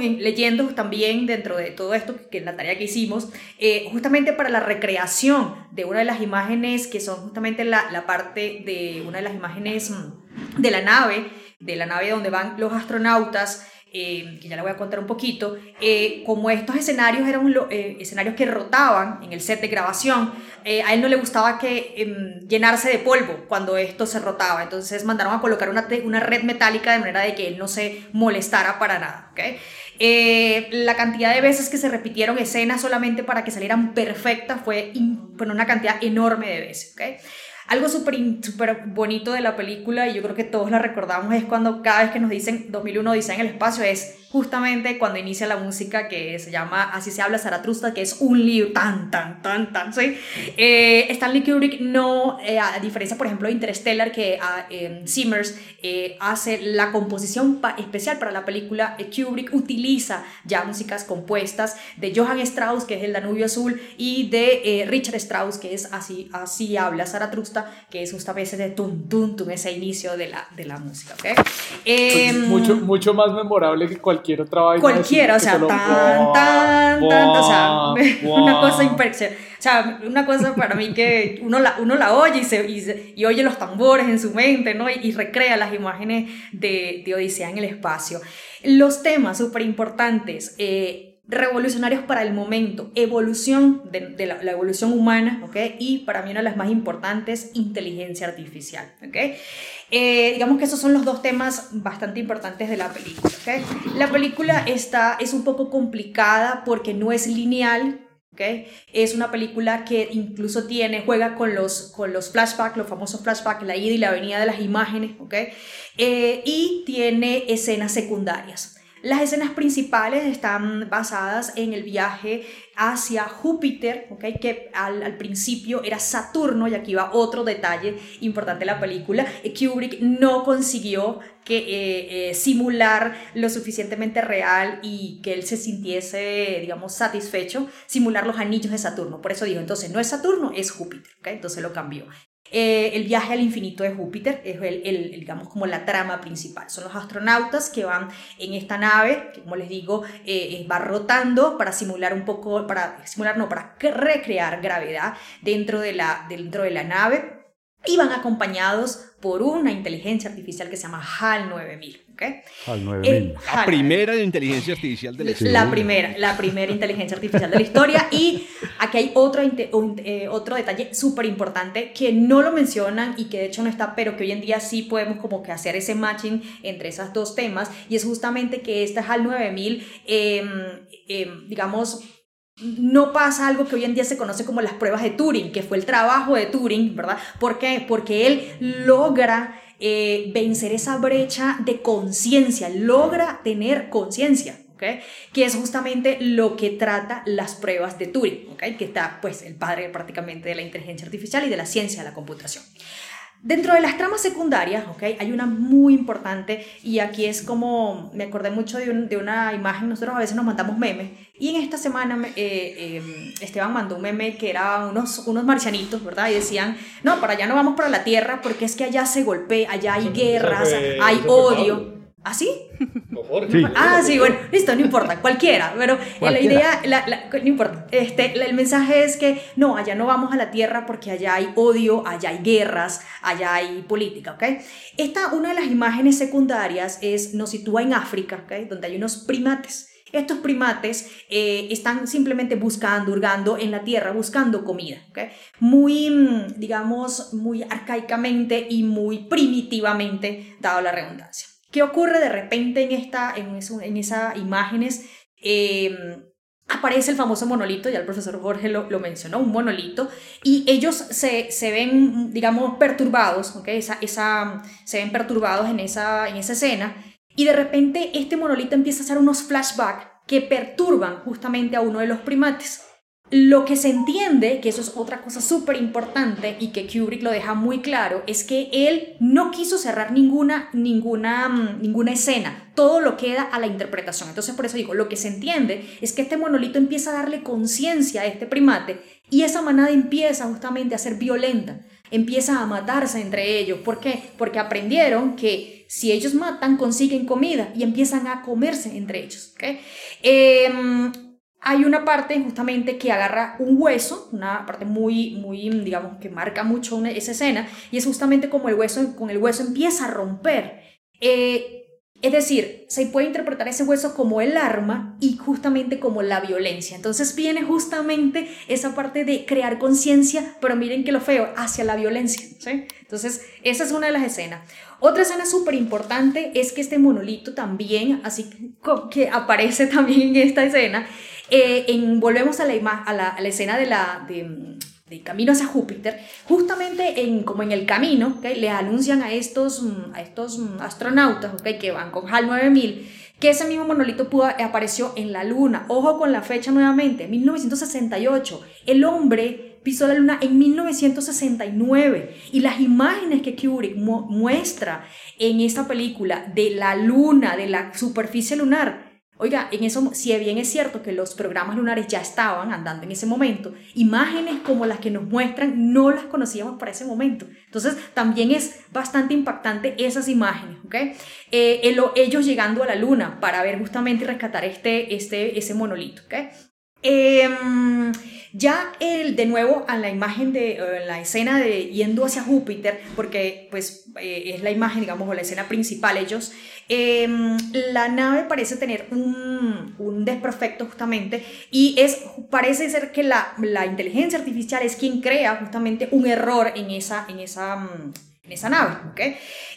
en- leyendo también dentro de todo esto, que es la tarea que hicimos, eh, justamente para la recreación de una de las imágenes que son justamente la, la parte de una de las imágenes mm, de la nave, de la nave donde van los astronautas, eh, que ya le voy a contar un poquito, eh, como estos escenarios eran eh, escenarios que rotaban en el set de grabación, a él no le gustaba que em, llenarse de polvo cuando esto se rotaba, entonces mandaron a colocar una, una red metálica de manera de que él no se molestara para nada. ¿okay? la cantidad de veces que se repitieron escenas solamente para que salieran perfectas fue, fue una cantidad enorme de veces. Algo súper super bonito de la película, y yo creo que todos la recordamos, es cuando cada vez que nos dicen 2001 dice en el espacio, es justamente cuando inicia la música que se llama Así se habla Zaratustra, que es un libro tan, tan, tan, tan, ¿sí? Eh, Stanley Kubrick no, eh, a diferencia, por ejemplo, de Interstellar, que uh, eh, Simmers hace la composición especial para la película, Kubrick utiliza ya músicas compuestas de Johann Strauss, que es el Danubio Azul, y de Richard Strauss, que es Así, así habla Zaratustra, que es justamente de tum, tum, tum, ese inicio de la, de la música, ¿ok? Em, mucho, mucho más memorable que cualquier cualquier otra vaina. Cualquiera, o sea, tan, tan, tan, o sea, una cosa impresionante. O sea, una cosa para mí que uno la, uno la oye y, se, y, oye los tambores en su mente, ¿no? Y, recrea las imágenes de, de, Odisea en el espacio. Los temas súper importantes. Eh, revolucionarios para el momento, evolución de, la, evolución humana, ¿ok? Y para mí una de las más importantes, inteligencia artificial, ¿ok? Eh, digamos que esos son los dos temas bastante importantes de la película, ¿ok? La película está, es un poco complicada porque no es lineal, ¿Okay? Es una película que incluso tiene, juega con los, con los flashbacks, los famosos flashbacks, la ida y la venida de las imágenes, ¿okay? Eh, y tiene escenas secundarias. Las escenas principales están basadas en el viaje hacia Júpiter, ¿okay? que al, principio era Saturno, y aquí va otro detalle importante de la película, Kubrick no consiguió que, eh, eh, simular lo suficientemente real y que él se sintiese, digamos, satisfecho, simular los anillos de Saturno. Por eso dijo, entonces no es Saturno, es Júpiter, ¿okay? entonces lo cambió. Eh, el viaje al infinito de Júpiter es el, digamos como la trama principal. Son los astronautas que van en esta nave, que como les digo, eh, va rotando para simular un poco, para simular, no, para recrear gravedad dentro de la, dentro de la nave y van acompañados por una inteligencia artificial que se llama HAL 9000. HAL 9000. la primera inteligencia artificial de la historia. La primera, la primera inteligencia artificial de la historia. Y aquí hay otro, eh, otro detalle súper importante que no lo mencionan y que de hecho no está, pero que hoy en día sí podemos como que hacer ese matching entre esos dos temas. Y es justamente que esta HAL 9000, em, em, digamos, no pasa algo que hoy en día se conoce como las pruebas de Turing, que fue el trabajo de Turing, ¿verdad? ¿Por qué? Porque él logra eh, vencer esa brecha de conciencia, logra tener conciencia. ¿Okay? que es justamente lo que trata las pruebas de Turing, ¿okay? que está pues el padre prácticamente de la inteligencia artificial y de la ciencia de la computación. Dentro de las tramas secundarias, ¿okay? hay una muy importante y aquí es como, me acordé mucho de, de una imagen, nosotros a veces nos mandamos memes y en esta semana eh, em, Esteban mandó un meme que era unos, unos marcianitos, ¿verdad? Y decían, no, para allá no vamos para la Tierra porque es que allá se golpea, allá hay guerras, hay odio. ¿Ah, sí? Ah, sí, bueno, listo, no importa, cualquiera, pero la idea, no importa, este, el mensaje es que no, allá no vamos a la tierra porque allá hay odio, allá hay guerras, allá hay política, ¿ok? Esta, una de las imágenes secundarias es, nos sitúa en África, ¿ok? Donde hay unos primates. Estos primates eh, están simplemente buscando, hurgando en la tierra, buscando comida, ¿ok? Muy, mm, digamos, muy arcaicamente y muy primitivamente, dado la redundancia. ¿Qué ocurre de repente en, esta, en, eso, esas imágenes? Em, aparece el famoso monolito, ya el profesor Jorge lo, mencionó, un monolito, y ellos se, se, ven, digamos, perturbados, ¿ok? Esa, esa, se ven perturbados en esa, en esa escena, y de repente este monolito empieza a hacer unos flashbacks que perturban justamente a uno de los primates. Lo que se entiende, que eso es otra cosa súper importante y que Kubrick lo deja muy claro, es que él no quiso cerrar ninguna, ninguna, mm, ninguna escena, todo lo queda a la interpretación. Entonces por eso digo, lo que se entiende es que este monolito empieza a darle conciencia a este primate y esa manada empieza justamente a ser violenta, empieza a matarse entre ellos. ¿Por qué? Porque aprendieron que si ellos matan, consiguen comida y empiezan a comerse entre ellos. ¿okay? Em, hay una parte justamente que agarra un hueso, una parte muy, muy, digamos, que marca mucho esa escena, y es justamente como el hueso, con el hueso empieza a romper. Eh, Es decir, se puede interpretar ese hueso como el arma y justamente como la violencia. Entonces viene justamente esa parte de crear conciencia, pero miren que lo feo, hacia la violencia. ¿sí? Entonces, esa es una de las escenas. Otra escena súper importante es que este monolito también, así que aparece también en esta escena, eh, en, volvemos a la, a la, a la escena de la... De, de camino hacia Júpiter, justamente en, como en el camino, ¿okay? le anuncian a estos, a estos astronautas ¿okay? que van con HAL 9000 que ese mismo monolito pudo, apareció en la Luna. Ojo con la fecha nuevamente, 1968. El hombre pisó la Luna en 1969 y las imágenes que Kubrick mu muestra en esta película de la Luna, de la superficie lunar, Oiga, en eso, si bien es cierto que los programas lunares ya estaban andando en ese momento, imágenes como las que nos muestran no las conocíamos para ese momento. Entonces, también es bastante impactante esas imágenes, ¿ok? Eh, ellos llegando a la luna para ver justamente y rescatar este, este, ese monolito, ¿ok? Eh, ya el, de nuevo a la imagen de la escena de yendo hacia Júpiter, porque pues eh, es la imagen, digamos, o la escena principal, ellos, eh, la nave parece tener un, un, desperfecto justamente y es, parece ser que la, la, inteligencia artificial es quien crea justamente un error en esa, en esa, mm, en esa nave, ¿ok?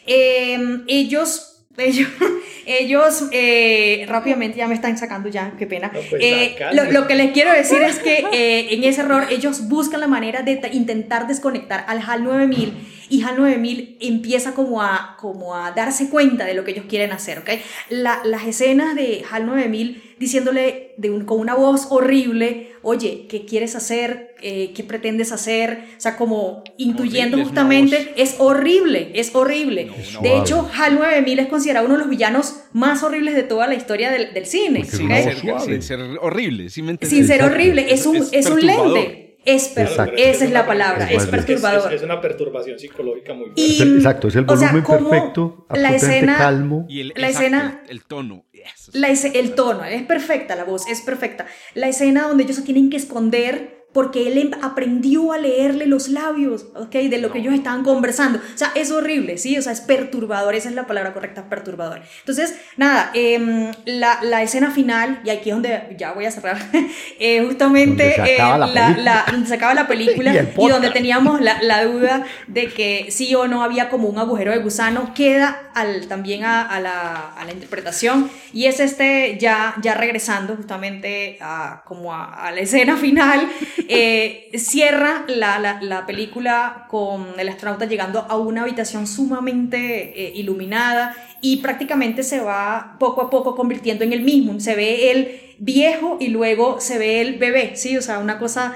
Eh, ellos ellos, ellos eh, rápidamente ya me están sacando ya, qué pena. pues, eh, lo, lo, que les quiero decir es que eh, en ese error ellos buscan la manera de intentar desconectar al HAL 9000 y HAL 9000 empieza como a, como a darse cuenta de lo que ellos quieren hacer, ¿ok? La, las escenas de HAL 9000 diciéndole de un, con una voz horrible, oye, ¿qué quieres hacer? Eh, ¿Qué pretendes hacer? O sea, como intuyendo Horrible, justamente, es, horrible, es horrible. No, de no, hecho, HAL 9000 es considerado uno de los villanos más horribles de toda la historia del, del cine. Sin ser, sin horrible, ¿sí me entiendes? Sin ser horrible, es un, Es es un lente. Es per- Exacto. esa es la palabra, Es es perturbador. Es, es una perturbación psicológica muy fuerte. Y- Es el- exacto, es el o sea, volumen perfecto, la escena- calmo. Y el, La exacto, escena- el, el tono. eso es- La ese- el tono, es perfecta la voz, es perfecta. La escena donde ellos se tienen que esconder porque él em- aprendió a leerle los labios, ¿ok? De lo que ellos estaban conversando. O sea, es horrible, ¿sí? O sea, es perturbador, esa es la palabra correcta, perturbador. Entonces, nada, em, la, la escena final, y aquí es donde ya voy a cerrar, eh, justamente Donde se acaba eh, la la, se acaba la película Y y, donde teníamos la, duda de que sí o no había como un agujero de gusano, queda al, también a, a la, a la interpretación y es este ya, ya regresando justamente a, como a la escena final, eh, cierra la, la, la película con el astronauta llegando a una habitación sumamente eh, iluminada y prácticamente se va poco a poco convirtiendo en el mismo. Se ve el viejo y luego se ve el bebé, ¿sí? O sea, una cosa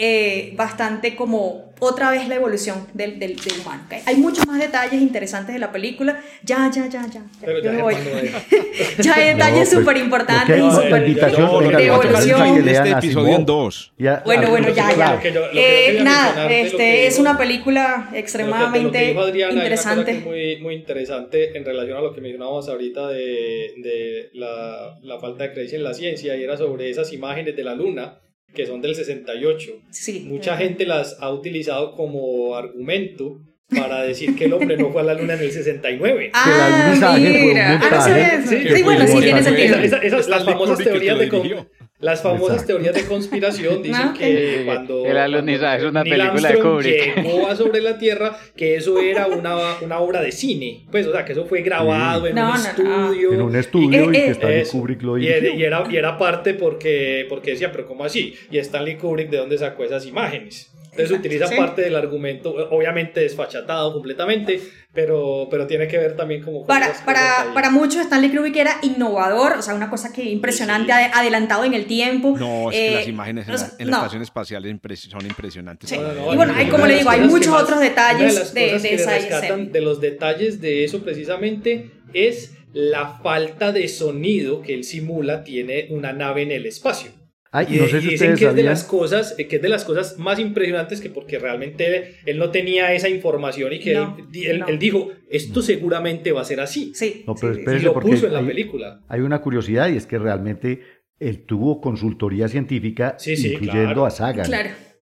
eh, bastante como otra vez la evolución del, del, del humano. ¿ok? Hay muchos más detalles interesantes de la película. Ya, ya, ya, ya. ya, Pero yo ya me voy. No. Ya hay detalles pues, súper importantes y súper No, de evolución. Este episodio en dos. Ya- Bueno, bueno, ya, ya. Lo que yo- lo que yo Eh, nada, este, que es una película Lo que- de extremadamente lo que dijo Adriana, interesante. Muy, muy interesante en relación a lo que mencionábamos ahorita de, de la, la falta de creencia en la ciencia y era sobre esas imágenes de la luna que son del 68. Sí. Mucha gente las ha utilizado como argumento para decir que el hombre no fue a la luna en el 69. Ah, mira. Ah, no sabía eso. Sí, Sí, bueno, sí tiene sentido. Esa- esa- esas, las famosas teorías lo de. Las famosas Exacto. teorías de conspiración dicen que cuando El alunizaje es una Neil película de Kubrick. llegó a sobre la Tierra que eso era una, una obra de cine pues o sea que eso fue grabado en No, un no, estudio En un estudio Eh, y eh, que Stanley Eso. Kubrick lo y, dirigió. y era, y era parte porque, porque decía, pero ¿cómo así? Y Stanley Kubrick, ¿de dónde sacó esas imágenes? Entonces Exacto, utiliza sí. parte del argumento, obviamente desfachatado completamente, pero, pero tiene que ver también como con Para, para, para muchos Stanley Kubrick era innovador, o sea, una cosa que impresionante, ade- adelantado en el tiempo. No, es que Eh, las imágenes en o la, en la no. estación espacial son impresionantes. Sí. No, no, no, Y bueno, hay- como de le digo, hay que muchos más- otros una detalles las de- cosas de que esa rescatan escena. De los detalles de eso precisamente es la falta de sonido que él simula tiene una nave en el espacio. Ay, Y, no sé y si dicen que es de las cosas eh, que es de las cosas más impresionantes que porque realmente él no tenía esa información y que No, él, di- él- no. él dijo esto seguramente va a ser así Sí. No, pero sí, sí, y lo porque puso en la hay- película Hay una curiosidad y es que realmente él tuvo consultoría científica, Sí, sí, incluyendo claro. a Sagan. Claro.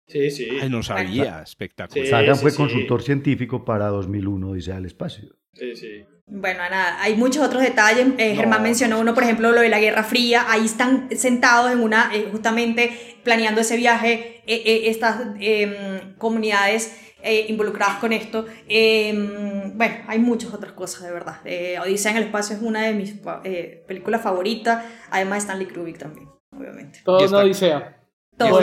Sí, sí. Ay, no sabía, espectacular. Sí, Sagan sí, fue sí. consultor científico para 2001, dice al espacio. Sí, sí. Bueno, nada, hay muchos otros detalles. Eh, No, Germán mencionó uno, por ejemplo, lo de la Guerra Fría. Ahí están sentados en una, eh, justamente planeando ese viaje, eh, eh, estas em, comunidades eh, involucradas con esto. Em, bueno, hay muchas otras cosas, de verdad. Eh, Odisea en el espacio es una de mis eh, películas favoritas. Además, Stanley Kubrick también, obviamente. Todo una odisea. Todo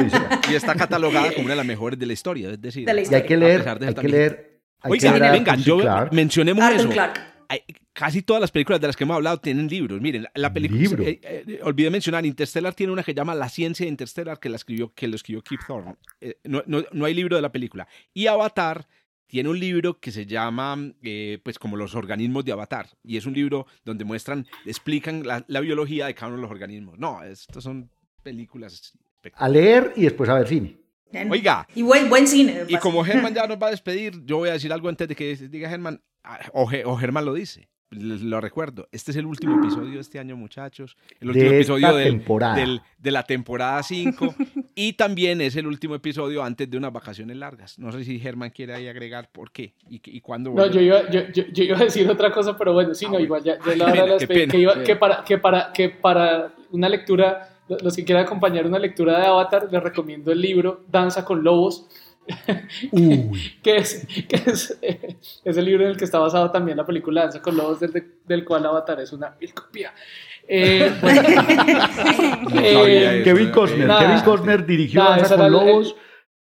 está. Y está catalogada como una de las mejores de la historia, es decir. De la Y hay que leer, hay que leer. hay que Oigan, leer a vengan, Arthur C. yo Clarke. mencionemos Arthur eso. Clarke. Hay- casi todas las películas de las que hemos hablado tienen libros. Miren, la película. Eh, eh, olvidé mencionar, Interstellar tiene una que llama La ciencia de Interstellar, que la escribió, que lo escribió Kip Thorne. Eh, no, no- no hay libro de la película. Y Avatar tiene un libro que se llama, eh, pues, como los organismos de Avatar. Y es un libro donde muestran, explican la, la biología de cada uno de los organismos. No, estas son películas. A leer y después a ver cine. Oiga, Y buen, buen cine. de y como Germán ya nos va a despedir, yo voy a decir algo antes de que diga Germán, ah, o, o Germán lo dice. Lo recuerdo, este es el último episodio de este año, muchachos. El De último esta episodio del- temporada. del- de la temporada 5. y también es el último episodio antes de unas vacaciones largas. No sé si Germán quiere ahí agregar por qué y, y cuándo. No, yo iba, yo, yo, yo iba a decir otra cosa, pero bueno, sí, Ah, no, bueno. igual ya, la de pena, la que, iba- que para, que, para, que para una lectura, los que quieran acompañar una lectura de Avatar, les recomiendo el libro Danza con Lobos, Uy, que es, que es, eh, es el libro en el que está basado también la película Danza con Lobos, del, del cual Avatar es una vil copia. Eh, bueno, No eh, eso. Kevin Costner. Nada. Kevin Costner dirigió Nada, Danza con era el- Lobos.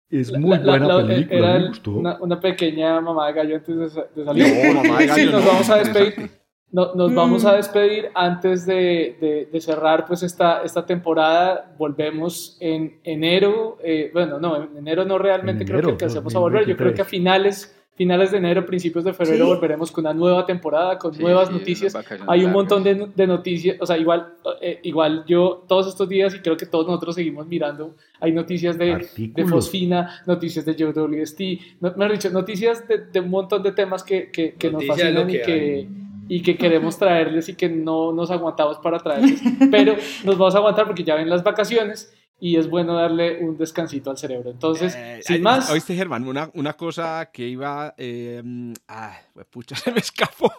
Es muy la- buena la- película, era me gustó. Una, una pequeña mamá de gallo antes de, de salir. No, mamá de Sí, gallo nos no, vamos a despedir. No- nos Mm. vamos a despedir antes de, de- de cerrar pues esta, esta temporada. Volvemos en enero. eh, bueno, no, en enero no realmente En creo que alcancemos a volver. Yo creo que a 2023. finales, finales de enero, principios de febrero Sí. volveremos con una nueva temporada, con Sí, nuevas sí, noticias. Hay un montón de, de noticias, o sea, igual, eh, igual yo todos estos días y creo que todos nosotros seguimos mirando, hay noticias de, de. Fosfina, noticias de JWST, no, mejor dicho, noticias de, de un montón de temas que, que, que nos fascinan y que que, y que queremos traerles y que no nos aguantamos para traerles, pero nos vamos a aguantar porque ya ven las vacaciones y es bueno darle un descansito al cerebro. Entonces, Eh, sin más, Oíste, Germán, una, una cosa que iba. Eh, ah, pucha, se me escapó.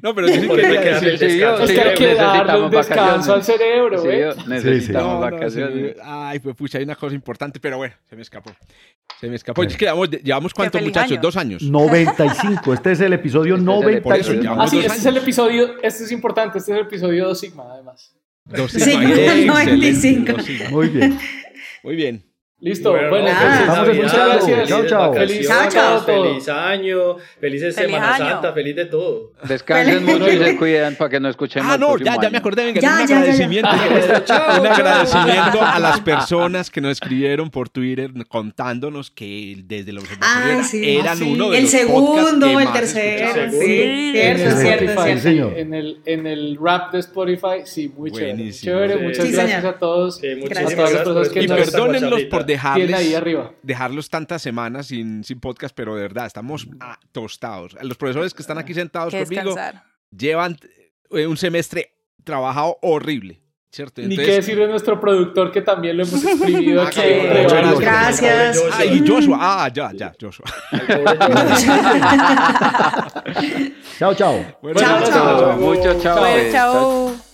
No, pero sí Por eso hay que Sí, es sí, que hay que darle un necesitamos descanso al vacaciones. cerebro, Sí, ¿eh? yo- necesitamos No, no, vacaciones. ay, pues pucha, hay una cosa importante, pero bueno, se me escapó. Se me escapó. Es que llevamos, llevamos cuánto, feliz muchachos, año. dos años. 95. Este es el episodio Este es el- 95. llevamos Ah, sí, este es el episodio, este es importante, este es el episodio 2 Sigma, además. Dos Sí, sigma, el excelente, 95. dos sigma. Muy bien. Muy bien. Listo, Bueno, bueno, no, nada. feliz Estamos Navidad, escuchando. felices Chao, chao. vacaciones, Chao, chao. Feliz año, felices Feliz Semana año. Santa, feliz de todo. Descansen mucho y se cuidan para que no escuchemos. Ah, no, ya, ya me acordé. Venga, Ya, un ya, ya, ya. agradecimiento. Chao, un chao. agradecimiento a las personas que nos escribieron por Twitter contándonos que desde los observatorios Ay, sí. eran Ah, sí. uno de El los podcasts segundo, que el más tercero. Sí, Sí. cierto, el cierto, cierto. Sí. En el, en el rap de Spotify, sí, muy chévere. Chévere, Sí. muchas Sí, gracias a todos. Sí, muchísimas Gracias. A todas las gracias por personas que Y perdónenlos por dejarles, ahí arriba. dejarlos tantas semanas sin, sin podcast, pero de verdad, estamos ah, tostados. Los profesores que están aquí sentados Que conmigo descansar. llevan eh, un semestre trabajado horrible, ¿cierto? Ni qué decir de nuestro productor que también lo hemos exprimido Ah, aquí. Gracias. Ah, y Joshua, ah, ya, ya, Joshua. Chao, chao. Bueno, Chao. Mucho chao. Bueno, chao.